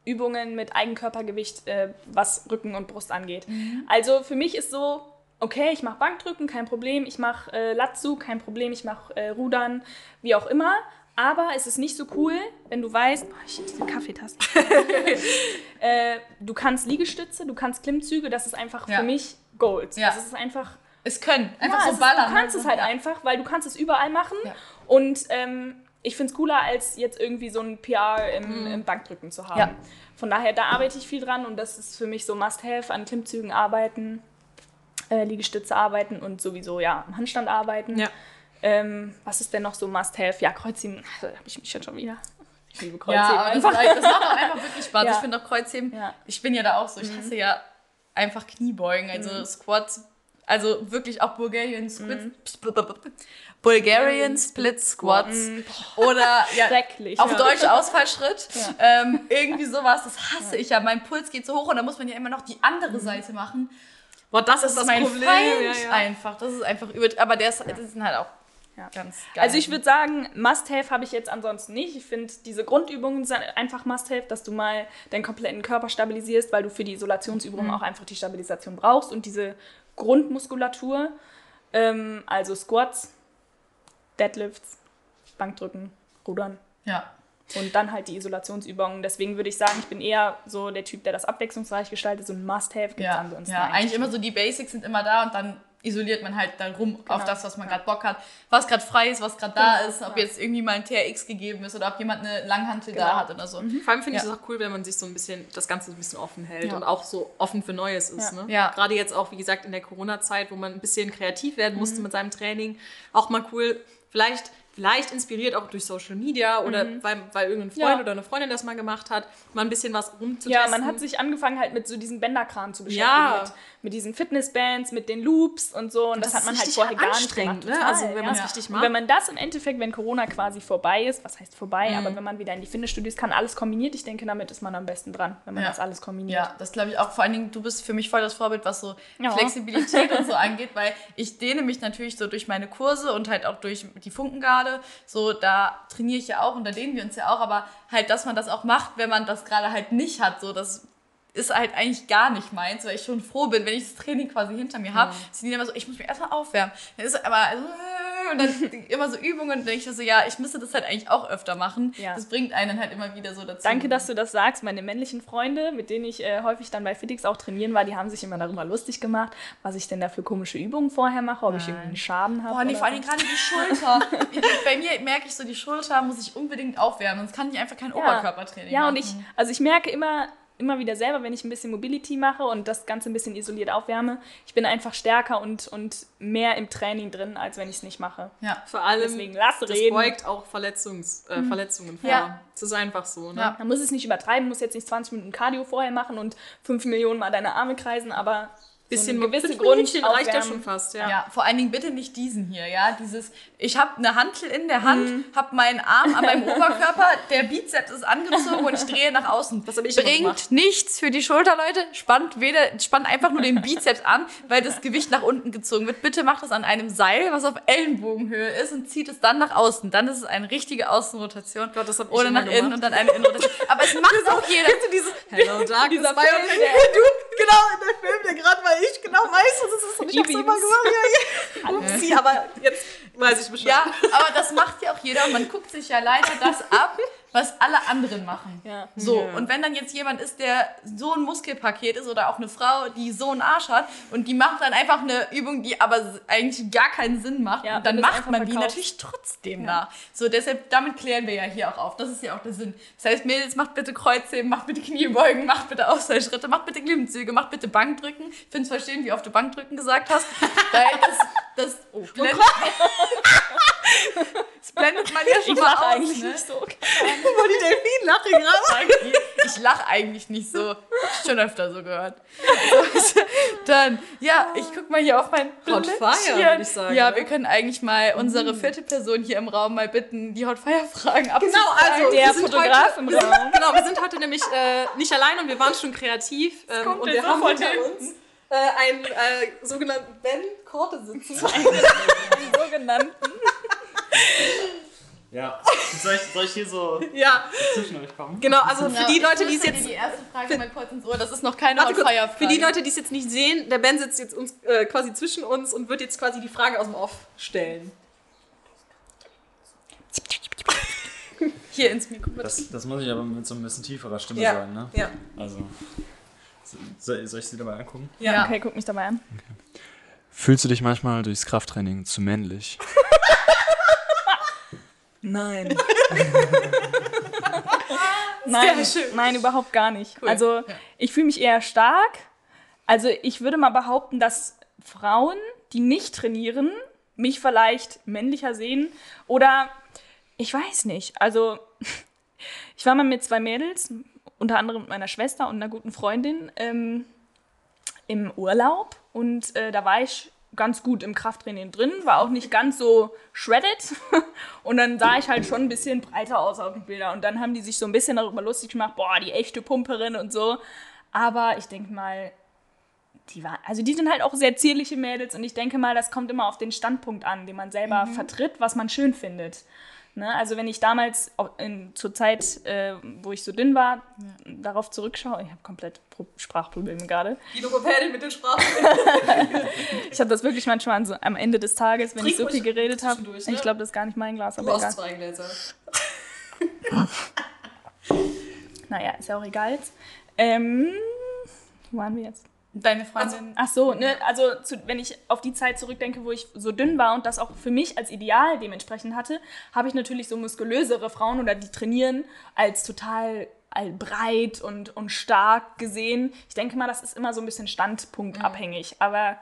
Übungen mit Eigenkörpergewicht, äh, was Rücken und Brust angeht. Also für mich ist so, okay, ich mache Bankdrücken, kein Problem. Ich mache äh, Latzu, kein Problem. Ich mache äh, Rudern, wie auch immer. Aber es ist nicht so cool, wenn du weißt, boah, ich diese Kaffeetasse. äh, du kannst Liegestütze, du kannst Klimmzüge, das ist einfach Ja. für mich Gold. Ja. Das ist einfach Es können. Einfach ja, so es ist, ballern. Du kannst es halt einfach, weil du kannst es überall machen. Ja. Und ähm, ich finde es cooler, als jetzt irgendwie so ein PR im, im Bankdrücken zu haben. Mhm. Ja. Von daher, da arbeite ich viel dran und das ist für mich so Must-Have, an Klimmzügen arbeiten, äh, Liegestütze arbeiten und sowieso, ja, am Handstand arbeiten. Ja. Ähm, was ist denn noch so Must-Have? Ja, Kreuzheben, da habe ich mich schon wieder. Ich liebe Kreuzheben Ja, aber das, einfach. das macht auch einfach wirklich Spaß. Ja. Ich finde auch Kreuzheben, ich bin ja da auch so, ich hasse ja einfach Kniebeugen, also Mhm. Squats, also wirklich auch Bulgarian Squats, Bulgarian Split Squats oder ja, Schrecklich. auf ja. Deutsch Ausfallschritt, ähm, irgendwie sowas, das hasse ich ja. Mein Puls geht so hoch und dann muss man ja immer noch die andere Seite machen. Boah, das, Das ist ist das mein Problem. Ja, ja. einfach, das ist einfach übel, aber der ist, das sind halt auch Ja. ganz geil. Also ich würde sagen, Must-Have habe ich jetzt ansonsten nicht. Ich finde, diese Grundübungen sind einfach Must-Have, dass du mal deinen kompletten Körper stabilisierst, weil du für die Isolationsübungen auch einfach die Stabilisation brauchst und diese Grundmuskulatur, ähm, also Squats, Deadlifts, Bankdrücken, Rudern ja. und dann halt die Isolationsübungen. Deswegen würde ich sagen, ich bin eher so der Typ, der das abwechslungsreich gestaltet. So ein Must-Have gibt es Ja, ansonsten ja eigentlich immer so die Basics sind immer da und dann isoliert man halt dann rum auf Genau. das, was man gerade Bock hat, was gerade frei ist, was gerade da Genau, ist, ob ja. jetzt irgendwie mal ein TRX gegeben ist oder ob jemand eine Langhantel Genau. da hat oder so. Vor allem finde ich Ja. es auch cool, wenn man sich so ein bisschen, das Ganze so ein bisschen offen hält Ja. und auch so offen für Neues ist. Ja. Ne? Ja. Gerade jetzt auch, wie gesagt, in der Corona-Zeit, wo man ein bisschen kreativ werden Mhm. musste mit seinem Training. Auch mal cool, vielleicht, vielleicht inspiriert auch durch Social Media oder weil, weil irgendein Freund Mhm. Ja. oder eine Freundin das mal gemacht hat, mal ein bisschen was rumzutesten. Ja, man hat sich angefangen halt mit so diesen Bänderkram zu beschäftigen. Ja. Mit, mit diesen Fitnessbands, mit den Loops und so. Und das, das hat man halt vorher gar nicht gemacht. ne? Also, wenn ja. man's ja. richtig Und macht. wenn man das im Endeffekt, wenn Corona quasi vorbei ist, was heißt vorbei, Mhm. aber wenn man wieder in die Fitnessstudios kann, alles kombiniert, ich denke, damit ist man am besten dran, wenn man Ja. das alles kombiniert. Ja, das glaube ich auch. Vor allen Dingen, du bist für mich voll das Vorbild, was so. Flexibilität und so angeht, weil ich dehne mich natürlich so durch meine Kurse und halt auch durch die Funkengarde. So, da trainiere ich ja auch und da dehnen wir uns ja auch, aber halt, dass man das auch macht, wenn man das gerade halt nicht hat, so, das ist halt eigentlich gar nicht meins, weil ich schon froh bin, wenn ich das Training quasi hinter mir habe. Sind die immer so, ich muss mich erstmal aufwärmen. Dann ist aber äh, und dann immer so Übungen, dann denke ich so, ja, ich müsste das halt eigentlich auch öfter machen. Ja. Das bringt einen dann halt immer wieder so dazu. Danke, dass du das sagst. Meine männlichen Freunde, mit denen ich äh, häufig dann bei Fitix auch trainieren war, die haben sich immer darüber lustig gemacht, was ich denn da für komische Übungen vorher mache, ob ich irgendwie einen Schaden habe. Boah, nee, vor allem gerade die Schulter. Bei mir merke ich so, die Schulter muss ich unbedingt aufwärmen, sonst kann ich einfach kein Oberkörpertraining Ja, machen. und ich, also ich merke immer, immer wieder selber, wenn ich ein bisschen Mobility mache und das Ganze ein bisschen isoliert aufwärme, ich bin einfach stärker und, und mehr im Training drin, als wenn ich es nicht mache. Ja. Vor allem, Deswegen lass das reden. beugt auch Verletzungs, äh, Verletzungen vor. Ja. Das ist einfach so. Ne? Ja. Man muss es nicht übertreiben, muss jetzt nicht 20 Minuten Cardio vorher machen und 5 Millionen Mal deine Arme kreisen, aber Bisschen so eine gewisse fünf Minütchen Grund reicht ja schon fast. Ja. Ja. vor allen Dingen bitte nicht diesen hier, ja. Dieses, ich habe eine Hantel in der Hand, Mhm. habe meinen Arm an meinem Oberkörper, der Bizeps ist angezogen und ich drehe nach außen. Das hab ich Bringt nichts für die Schulterleute, spannt weder, spannt einfach nur den Bizeps an, weil das Gewicht nach unten gezogen wird. Bitte macht das an einem Seil, was auf Ellenbogenhöhe ist und zieht es dann nach außen. Dann ist es eine richtige Außenrotation. Gott, das hab ich Oder nach innen und dann eine Innenrotation. Aber es macht auch jeder. dieses Hello Darkness, Dieser Film, opinion. der- Du, genau, der Film, der gerade war ich genau weiß, es ist. Und ich hab's immer gemacht. Ja, ja. Upsi, aber jetzt weiß ich Bescheid. Ja, aber das macht ja auch jeder und man guckt sich ja leider das ab, was alle anderen machen. Ja. So, Ja. und wenn dann jetzt jemand ist, der so ein Muskelpaket ist oder auch eine Frau, die so einen Arsch hat und die macht dann einfach eine Übung, die aber eigentlich gar keinen Sinn macht Ja, dann macht man die verkaufst. natürlich trotzdem nach. So, deshalb, damit klären wir ja hier auch auf. Das ist ja auch der Sinn. Das heißt, Mädels, macht bitte Kreuzheben, macht bitte Kniebeugen, macht bitte Ausfallschritte, macht bitte Klimmzüge, macht bitte Bankdrücken. Ich finde es verstehen, wie oft du Bankdrücken gesagt hast, weil das, das Oh, blendet, das blendet man ja schon Ich mal aus, eigentlich ne? nicht so. Über die Delfin-Lache gerade. Ich lache eigentlich nicht so. Schon öfter so gehört. So, Dann, ja, ich guck mal hier auf mein Hot. Fire, würde ich sagen, Ja, ne? wir können eigentlich mal unsere vierte Person hier im Raum mal bitten, die Hot Fire Fragen abzufragen. Genau, also Der Fotograf heute, im Raum. Genau, wir sind heute nämlich äh, nicht allein und wir waren schon kreativ. Ähm, und wir haben hin. uns äh, einen äh, sogenannten Ben Korte sitzen. Den sogenannten. Ja. Soll ich, soll ich hier so ja, zwischen euch kommen? genau, also für die Leute, die es jetzt die erste Frage mal kurz ins Ohr. Das ist noch keine Warte Hot kurz, Fire Frage. für die Leute, die es jetzt nicht sehen, der Ben sitzt jetzt uns, äh, quasi zwischen uns und wird jetzt quasi die Frage aus dem Off stellen. hier ins Mikro. Das, das muss ich aber mit so ein bisschen tieferer Stimme Ja. sagen, ne? Ja. Also. Soll, soll ich sie dabei angucken? Ja. Okay, guck mich dabei an. Fühlst du dich manchmal durchs Krafttraining zu männlich? Nein. Nein, schön. nein, überhaupt gar nicht. Cool. Also Ja. ich fühle mich eher stark. Also ich würde mal behaupten, dass Frauen, die nicht trainieren, mich vielleicht männlicher sehen. Oder ich weiß nicht. Also ich war mal mit zwei Mädels, unter anderem mit meiner Schwester und einer guten Freundin, ähm, im Urlaub. Und äh, da war ich ganz gut im Krafttraining drin, war auch nicht ganz so shredded. Und dann sah ich halt schon ein bisschen breiter aus auf den Bildern. Und dann haben die sich so ein bisschen darüber lustig gemacht, boah, die echte Pumperin und so. Aber ich denke mal, die war, also die sind halt auch sehr zierliche Mädels und ich denke mal, das kommt immer auf den Standpunkt an, den man selber vertritt, was man schön findet. Ne? Also wenn ich damals in, zur Zeit, äh, wo ich so dünn war, darauf zurückschaue, ich habe komplett Pro Sprachprobleme gerade. Die Logopädin mit den Sprachen. Ich habe das wirklich manchmal an so, am Ende des Tages, wenn Trink ich so viel geredet habe. ne? Ich glaube, das ist gar nicht mein Glas, Du aber egal. hast zwei Gläser. Naja, ist ja auch egal. Ähm, wo waren wir jetzt? Deine Freundin. Ach so, ne, also zu, wenn ich auf die Zeit zurückdenke, wo ich so dünn war und das auch für mich als Ideal dementsprechend hatte, habe ich natürlich so muskulösere Frauen oder die trainieren als total all- breit und, und stark gesehen. Ich denke mal, das ist immer so ein bisschen standpunktabhängig, aber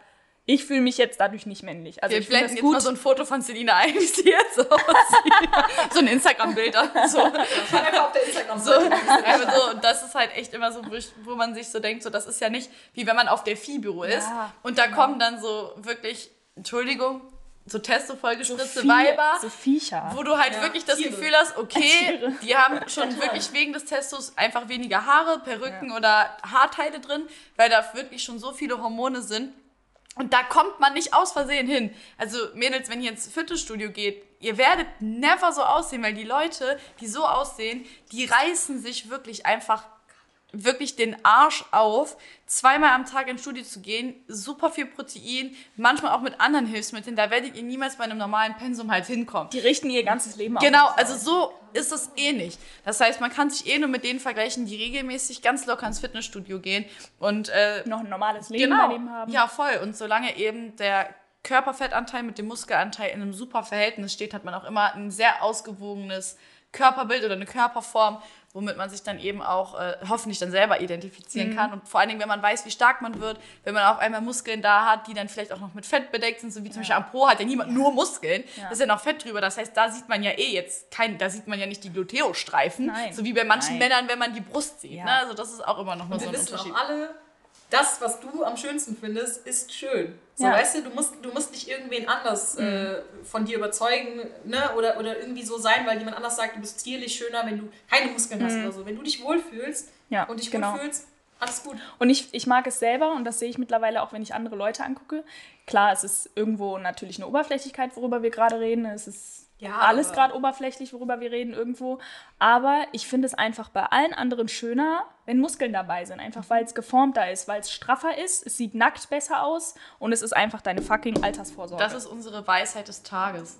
ich fühle mich jetzt dadurch nicht männlich. Also wir ich blenden das jetzt mal gut. so ein Foto von Selina ein, wie sie jetzt so aussieht. so ein Instagram-Bild. So. Einfach auf der instagram So, so, und das ist halt echt immer so, wo, ich, wo man sich so denkt, so, das ist ja nicht wie wenn man auf der Viehbüro ist Ja, und da kommen dann so wirklich, Entschuldigung, so testo vollgespritzte Vieh- Weiber, so Viecher. wo du halt Ja, wirklich das Tiere. Gefühl hast, okay, die haben schon wirklich wegen des Testos einfach weniger Haare, Perücken oder Haarteile drin, weil da wirklich schon so viele Hormone sind. Und da kommt man nicht aus Versehen hin. Also Mädels, wenn ihr ins Fitnessstudio geht, ihr werdet never so aussehen, weil die Leute, die so aussehen, die reißen sich wirklich einfach wirklich den Arsch auf, zweimal am Tag ins Studio zu gehen, super viel Protein, manchmal auch mit anderen Hilfsmitteln, da werdet ihr niemals bei einem normalen Pensum halt hinkommen. Die richten ihr ganzes Leben auf. Genau, also so ist es eh nicht. Das heißt, man kann sich eh nur mit denen vergleichen, die regelmäßig ganz locker ins Fitnessstudio gehen und äh, noch ein normales Leben genau, daneben haben. ja voll. Und solange eben der Körperfettanteil mit dem Muskelanteil in einem super Verhältnis steht, hat man auch immer ein sehr ausgewogenes Körperbild oder eine Körperform, womit man sich dann eben auch äh, hoffentlich dann selber identifizieren kann. Und vor allen Dingen, wenn man weiß, wie stark man wird, wenn man auf einmal Muskeln da hat, die dann vielleicht auch noch mit Fett bedeckt sind, so wie zum Beispiel am Po hat ja niemand nur Muskeln, da ist ja noch Fett drüber. Das heißt, da sieht man ja eh jetzt kein, da sieht man ja nicht die Gluteostreifen, Nein. so wie bei manchen Nein. Männern, wenn man die Brust sieht. Ja. Ne? Also das ist auch immer noch mal so ein Unterschied. auch alle, das, was du am schönsten findest, ist schön. So, Ja. weißt du, du musst, du musst nicht irgendwen anders äh, von dir überzeugen, ne? Oder, oder irgendwie so sein, weil jemand anders sagt, du bist tierlich schöner, wenn du keine Muskeln hast oder so. Wenn du dich wohlfühlst Ja, und dich genau. gut fühlst, alles gut. Und ich, ich mag es selber und das sehe ich mittlerweile auch, wenn ich andere Leute angucke. Klar, es ist irgendwo natürlich eine Oberflächlichkeit, worüber wir gerade reden. Es ist Ja, alles aber- gerade oberflächlich, worüber wir reden irgendwo. Aber ich finde es einfach bei allen anderen schöner, wenn Muskeln dabei sind. Einfach weil es geformter ist, weil es straffer ist, es sieht nackt besser aus und es ist einfach deine fucking Altersvorsorge. Das ist unsere Weisheit des Tages.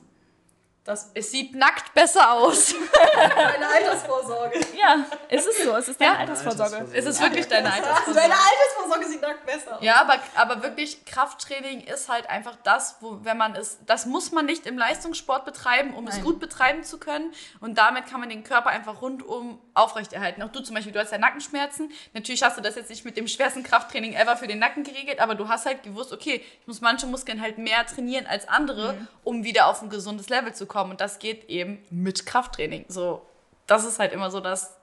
Das Es sieht nackt besser aus. eine Altersvorsorge. Ja, es ist so. Es ist deine Ja. Altersvorsorge. Es ist wirklich deine Altersvorsorge. Deine Altersvorsorge sieht nackt besser aus. Ja, aber, aber wirklich, Krafttraining ist halt einfach das, wo, wenn man es, das muss man nicht im Leistungssport betreiben, um es Nein. gut betreiben zu können. Und damit kann man den Körper einfach rundum aufrechterhalten. Auch du zum Beispiel, du hast ja Nackenschmerzen. Natürlich hast du das jetzt nicht mit dem schwersten Krafttraining ever für den Nacken geregelt, aber du hast halt gewusst, okay, ich muss manche Muskeln halt mehr trainieren als andere, Mhm. um wieder auf ein gesundes Level zu kommen. Und das geht eben mit Krafttraining. So, das ist halt immer so das.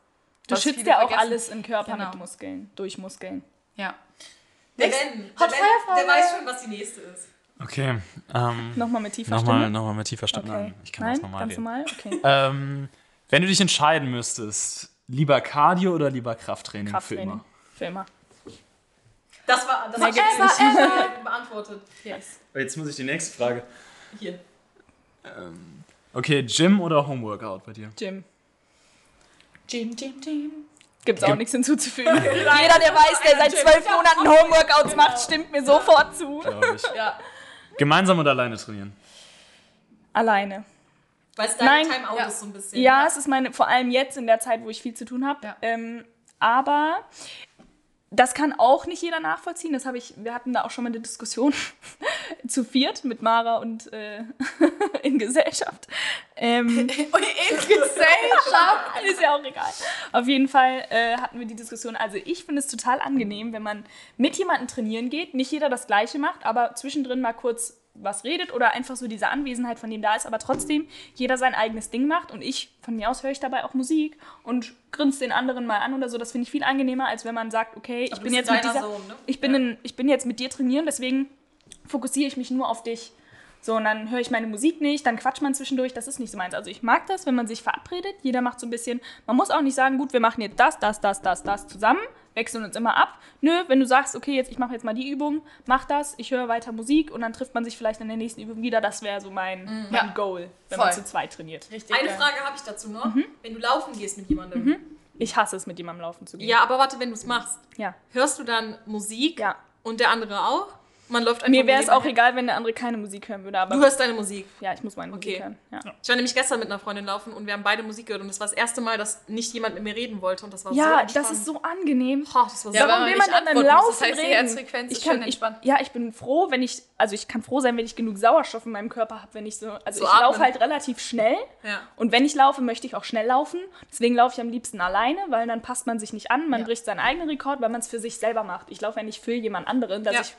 Du schützt ja auch vergessen. alles im Körper Genau. mit Muskeln, durch Muskeln. Ja. Der Nächst- Ben, Hot der, ben der weiß schon, was die nächste ist. Okay. Ähm, Nochmal mit tiefer Nochmal Stimme. noch mal mit tiefer Stimme. Okay. Nein, Ich kann Nein, das normal ganz reden. normal? Okay. Ähm, wenn du dich entscheiden müsstest, lieber Cardio oder lieber Krafttraining, Krafttraining. für immer? Für immer. Das war das hat Ever, nicht. ever beantwortet. Yes. Jetzt muss ich die nächste Frage. Hier. Okay, Gym oder Homeworkout bei dir? Gym. Jim, Jim, Jim. Gibt's auch Gib- nichts hinzuzufügen. Jeder, der weiß, der seit zwölf Monaten Homeworkouts macht, stimmt mir sofort zu. Glaube ich. Ja. Gemeinsam oder alleine trainieren? Alleine. Weil es deine Nein. Timeout Ja. ist so ein bisschen. Ja, es ist meine, vor allem jetzt in der Zeit, wo ich viel zu tun habe. Ja. Ähm, aber das kann auch nicht jeder nachvollziehen. Das habe ich, wir hatten da auch schon mal eine Diskussion zu viert mit Mara und äh, in Gesellschaft. Ähm, in Gesellschaft. ist ja auch egal. Auf jeden Fall äh, hatten wir die Diskussion. Also ich finde es total angenehm, wenn man mit jemandem trainieren geht, nicht jeder das Gleiche macht, aber zwischendrin mal kurz was redet oder einfach so diese Anwesenheit von dem da ist, aber trotzdem jeder sein eigenes Ding macht und ich, von mir aus höre ich dabei auch Musik und grinst den anderen mal an oder so. Das finde ich viel angenehmer, als wenn man sagt, okay, ich du bin jetzt mit dieser, Zone, ne? ich bin, Ja. in, ich bin jetzt mit dir trainieren, deswegen fokussiere ich mich nur auf dich. So, und dann höre ich meine Musik nicht, dann quatscht man zwischendurch, das ist nicht so meins. Also ich mag das, wenn man sich verabredet, jeder macht so ein bisschen, man muss auch nicht sagen, gut, wir machen jetzt das, das, das, das, das zusammen, wechseln uns immer ab. Nö, wenn du sagst, okay, jetzt ich mache jetzt mal die Übung, mach das, ich höre weiter Musik und dann trifft man sich vielleicht in der nächsten Übung wieder, das wäre so mein, mein Ja. Goal, wenn Voll. man zu zweit trainiert. Richtig. Eine. Frage habe ich dazu noch. Mhm. Wenn du laufen gehst mit jemandem. Ich hasse es, mit jemandem laufen zu gehen. Ja, aber warte, wenn du es machst, Ja. hörst du dann Musik Ja. und der andere auch? Man läuft einfach Mir wäre es auch egal, wenn der andere keine Musik hören würde, aber Du hörst deine Musik. ja, ich muss meine Musik Okay. hören. Ja. Ich war nämlich gestern mit einer Freundin laufen und wir haben beide Musik gehört und das war das erste Mal, dass nicht jemand mit mir reden wollte und das war so Ja, entspannt. das ist so angenehm. Oh, das war so Ja, weil Warum will man dann beim antworten muss. Laufen Das heißt, die reden? Herzfrequenz ist ich kann, ich. Ja, ich bin froh, wenn ich, also ich kann froh sein, wenn ich genug Sauerstoff in meinem Körper habe, wenn ich so, also So ich laufe halt relativ schnell Ja. und wenn ich laufe, möchte ich auch schnell laufen. Deswegen laufe ich am liebsten alleine, weil dann passt man sich nicht an, man Ja. bricht seinen eigenen Rekord, weil man es für sich selber macht. Ich laufe ja nicht für jemand anderen, dass ich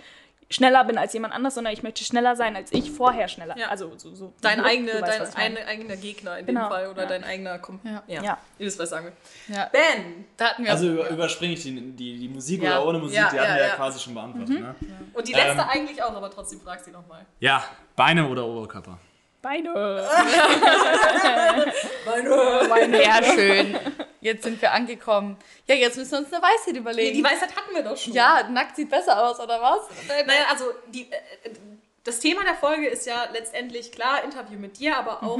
schneller bin als jemand anders, sondern ich möchte schneller sein als ich vorher schneller. Ja. Also so, so Dein, du eigene, weißt, dein eigener Gegner in Genau, dem Fall oder ja. dein eigener Kom Ja. Ja. Ihr wisst, was ich sagen will. Ja. Ben! Da hatten wir Also über, überspringe ich die, die, die Musik Ja. oder ohne Musik, Ja, die hatten ja, wir ja, ja. quasi schon beantwortet. Ne? Und die letzte Ähm. eigentlich auch, aber trotzdem frag sie nochmal. Ja, Beine oder Oberkörper? Beide. Sehr schön. Jetzt sind wir angekommen. Ja, jetzt müssen wir uns eine Weisheit Nee, überlegen. die Weisheit hatten wir doch schon. ja, nackt sieht besser aus, oder was? Naja, also die, äh, das Thema der Folge ist ja letztendlich klar Interview mit dir, aber auch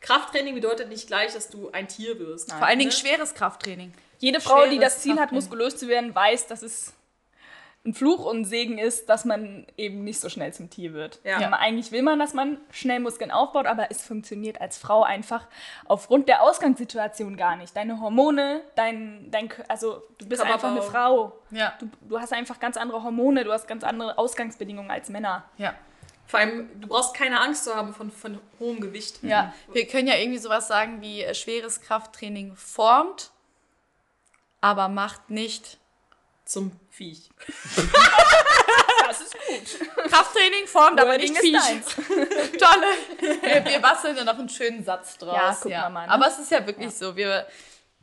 Krafttraining bedeutet nicht gleich, dass du ein Tier wirst. Vor allen Dingen Ne? schweres Krafttraining. Jede Frau, die Schweres das Ziel hat, muskulös zu werden, weiß, dass es ein Fluch und ein Segen ist, dass man eben nicht so schnell zum Tier wird. Ja. Ja. Eigentlich will man, dass man schnell Muskeln aufbaut, aber es funktioniert als Frau einfach aufgrund der Ausgangssituation gar nicht. Deine Hormone, dein, dein also du bist Körperbau. einfach eine Frau. Ja. Du, du hast einfach ganz andere Hormone, du hast ganz andere Ausgangsbedingungen als Männer. Ja. Vor allem, du brauchst keine Angst zu haben von, von hohem Gewicht. Ja, wir können ja irgendwie sowas sagen wie äh, schweres Krafttraining formt, aber macht nicht. Zum Viech. Das ist gut. Krafttraining formt, aber nicht Viech. Tolle. Wir, wir basteln da noch einen schönen Satz draus. Ja, gucken wir mal, ne? Aber es ist ja wirklich so. Wir,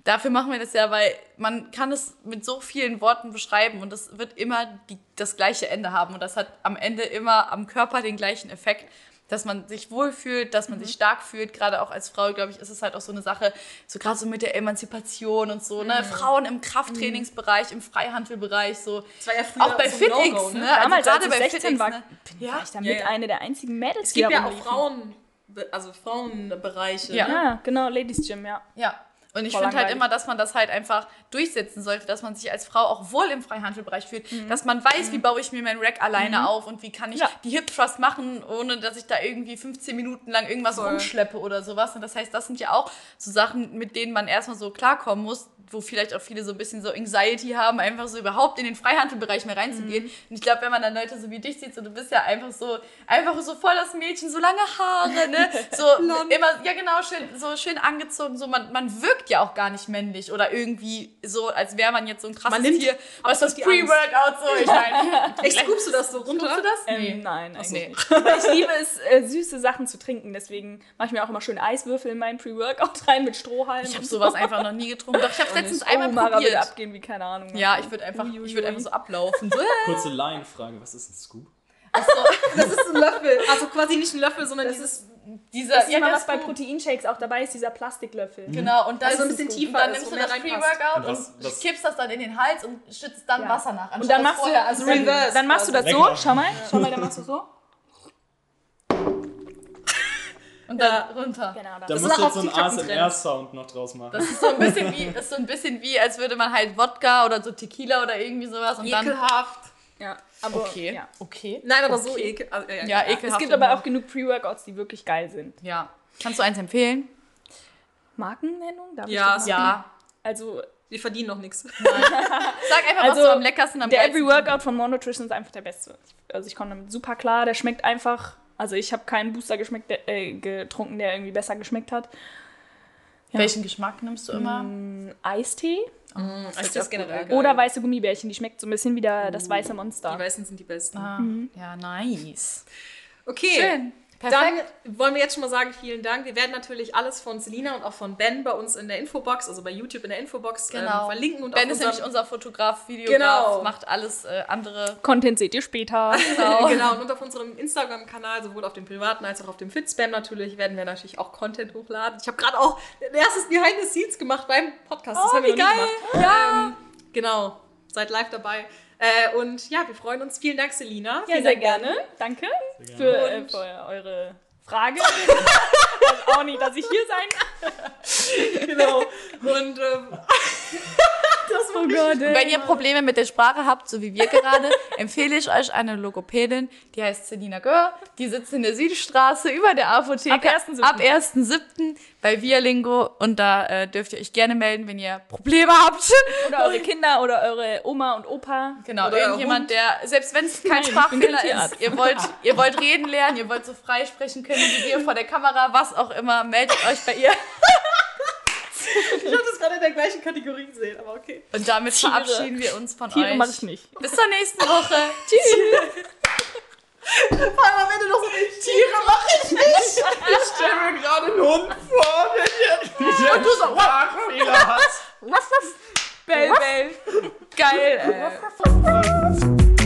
dafür machen wir das ja, weil man kann es mit so vielen Worten beschreiben und es wird immer die, das gleiche Ende haben. Und das hat am Ende immer am Körper den gleichen Effekt. Dass man sich wohlfühlt, dass man sich stark fühlt. Gerade auch als Frau, glaube ich, ist es halt auch so eine Sache, so gerade so mit der Emanzipation und so, ne? Frauen im Krafttrainingsbereich, im Freihandelbereich, so. Das war ja früher Auch bei so FitX, No-Go, ne? ne? Also Damals, als gerade ich bei 16 FitX, war, ne? bin war ich damit Ja, ja. eine der einzigen Mädels, Es gibt ja auch. Frauen, also Frauenbereiche. Ja. Ne? Ja, genau, Ladies Gym, ja. Ja. Und ich finde halt immer, dass man das halt einfach durchsetzen sollte, dass man sich als Frau auch wohl im Freihandelbereich fühlt, dass man weiß, wie baue ich mir mein Rack alleine auf und wie kann ich Ja. die Hip Thrust machen, ohne dass ich da irgendwie 15 Minuten lang irgendwas Voll. rumschleppe oder sowas. Und das heißt, das sind ja auch so Sachen, mit denen man erstmal so klarkommen muss, wo vielleicht auch viele so ein bisschen so Anxiety haben, einfach so überhaupt in den Freihandelbereich mehr reinzugehen. Und ich glaube, wenn man dann Leute so wie dich sieht, so du bist ja einfach so, einfach so voll das Mädchen, so lange Haare, ne? So immer, ja genau, schön, so schön angezogen, so man, man wirkt ja auch gar nicht männlich oder irgendwie so, als wäre man jetzt so ein krasses Man Tier, was das. Pre-Workout so, ich meine. Echt, scoopst du das so runter? Scoopst du das? Ähm, nein, nee. nicht. Aber ich liebe es, äh, süße Sachen zu trinken. Deswegen mache ich mir auch immer schön Eiswürfel in meinen Pre-Workout rein mit Strohhalm. Ich habe sowas einfach noch nie getrunken. Doch, ich habe letztens so. einmal oh, Mara probiert. würde abgehen wie keine Ahnung. Ja, ich würde einfach, ich würde einfach so ablaufen. So, Kurze Laienfrage, was ist ein Scoop? Das ist ein Löffel. Also quasi nicht ein Löffel, sondern dieses. dieser, Das ist der was bei. Proteinshakes auch dabei ist, dieser Plastiklöffel. Genau, und dann, Also ein bisschen und tiefer dann ist, nimmst du das reinpasst. Pre-Workout Und und, kippst das dann in den Hals und schüttest dann Ja. Wasser nach. Und dann machst, vorher, du, also dann, reverse dann machst du das so, schau mal, schau mal, dann machst du so. Und dann runter. Genau, Da das. ist musst du auch jetzt so einen ein. ASMR-Sound noch draus machen. Das ist so ein bisschen wie, das ist so ein bisschen wie, als würde man halt Wodka oder so Tequila oder irgendwie sowas und dann. Ekelhaft. Ja, aber Okay. Ja. Okay. Nein, aber so ekel. Also, ja, ja. Ja, ekelhaft. Es gibt aber auch genug Pre-Workouts, die wirklich geil sind. Ja. Kannst du eins empfehlen? Markennennung? Darf ich Ja, das Ja. Also, Wir verdienen noch nichts. Sag einfach, was Also, du am leckersten am der Every Workout von More Nutrition ist einfach der beste. Also, ich komme damit super klar. Der schmeckt einfach. Also, ich habe keinen Booster geschmeckt, der, äh, getrunken, der irgendwie besser geschmeckt hat. Welchen Geschmack nimmst du immer? Mm, Eistee Das ist generell geil. oder weiße Gummibärchen. Die schmeckt so ein bisschen wie der, das weiße Monster. Die Weißen sind die besten. Ah, Ja, nice. Okay. Schön. Dann wollen wir jetzt schon mal sagen, vielen Dank. Wir werden natürlich alles von Selina und auch von Ben bei uns in der Infobox, also bei YouTube in der Infobox Genau. ähm, verlinken. Und Ben ist nämlich unser Fotograf, Videograf, Genau. macht alles äh, andere. Content seht ihr später. Genau, und auf unserem Instagram-Kanal, sowohl auf dem privaten als auch auf dem Fitspam natürlich, werden wir natürlich auch Content hochladen. Ich habe gerade auch ein erstes Behind the Scenes gemacht beim Podcast. Das Oh, haben wir wie geil. gemacht. Ja. Ähm, genau, seid live dabei. Äh, und ja, wir freuen uns. Vielen Dank, Selina. Ja, sehr Dank, gerne. Danke Sehr für, gerne. äh, für eure Frage. ich weiß auch nicht, dass ich hier sein kann. Genau. Und ähm, Oh Gott, ey. Wenn ihr Probleme mit der Sprache habt, so wie wir gerade, empfehle ich euch eine Logopädin, die heißt Selina Gör. Die sitzt in der Südstraße über der Apotheke. Ab 1.7.. Ab 1.7. bei Vialingo. Und da äh, dürft ihr euch gerne melden, wenn ihr Probleme habt. Oder eure Kinder oder eure Oma und Opa. Genau, Oder irgendjemand, der, selbst wenn es kein Sprachfehler ist, ihr wollt, ihr wollt reden lernen, ihr wollt so frei sprechen können wie wir vor der Kamera, was auch immer, meldet euch bei ihr. Ich habe das gerade in der gleichen Kategorie gesehen, aber okay. Und damit Tiere. verabschieden wir uns von Tiere euch. mache ich nicht. Bis zur nächsten Woche. Tschüss. Vor allem am Ende noch so, Tiere mache ich nicht. Ich stelle mir gerade einen Hund vor, der hier... Und du so, Fehler hat. Bell, bell. Geil, ey.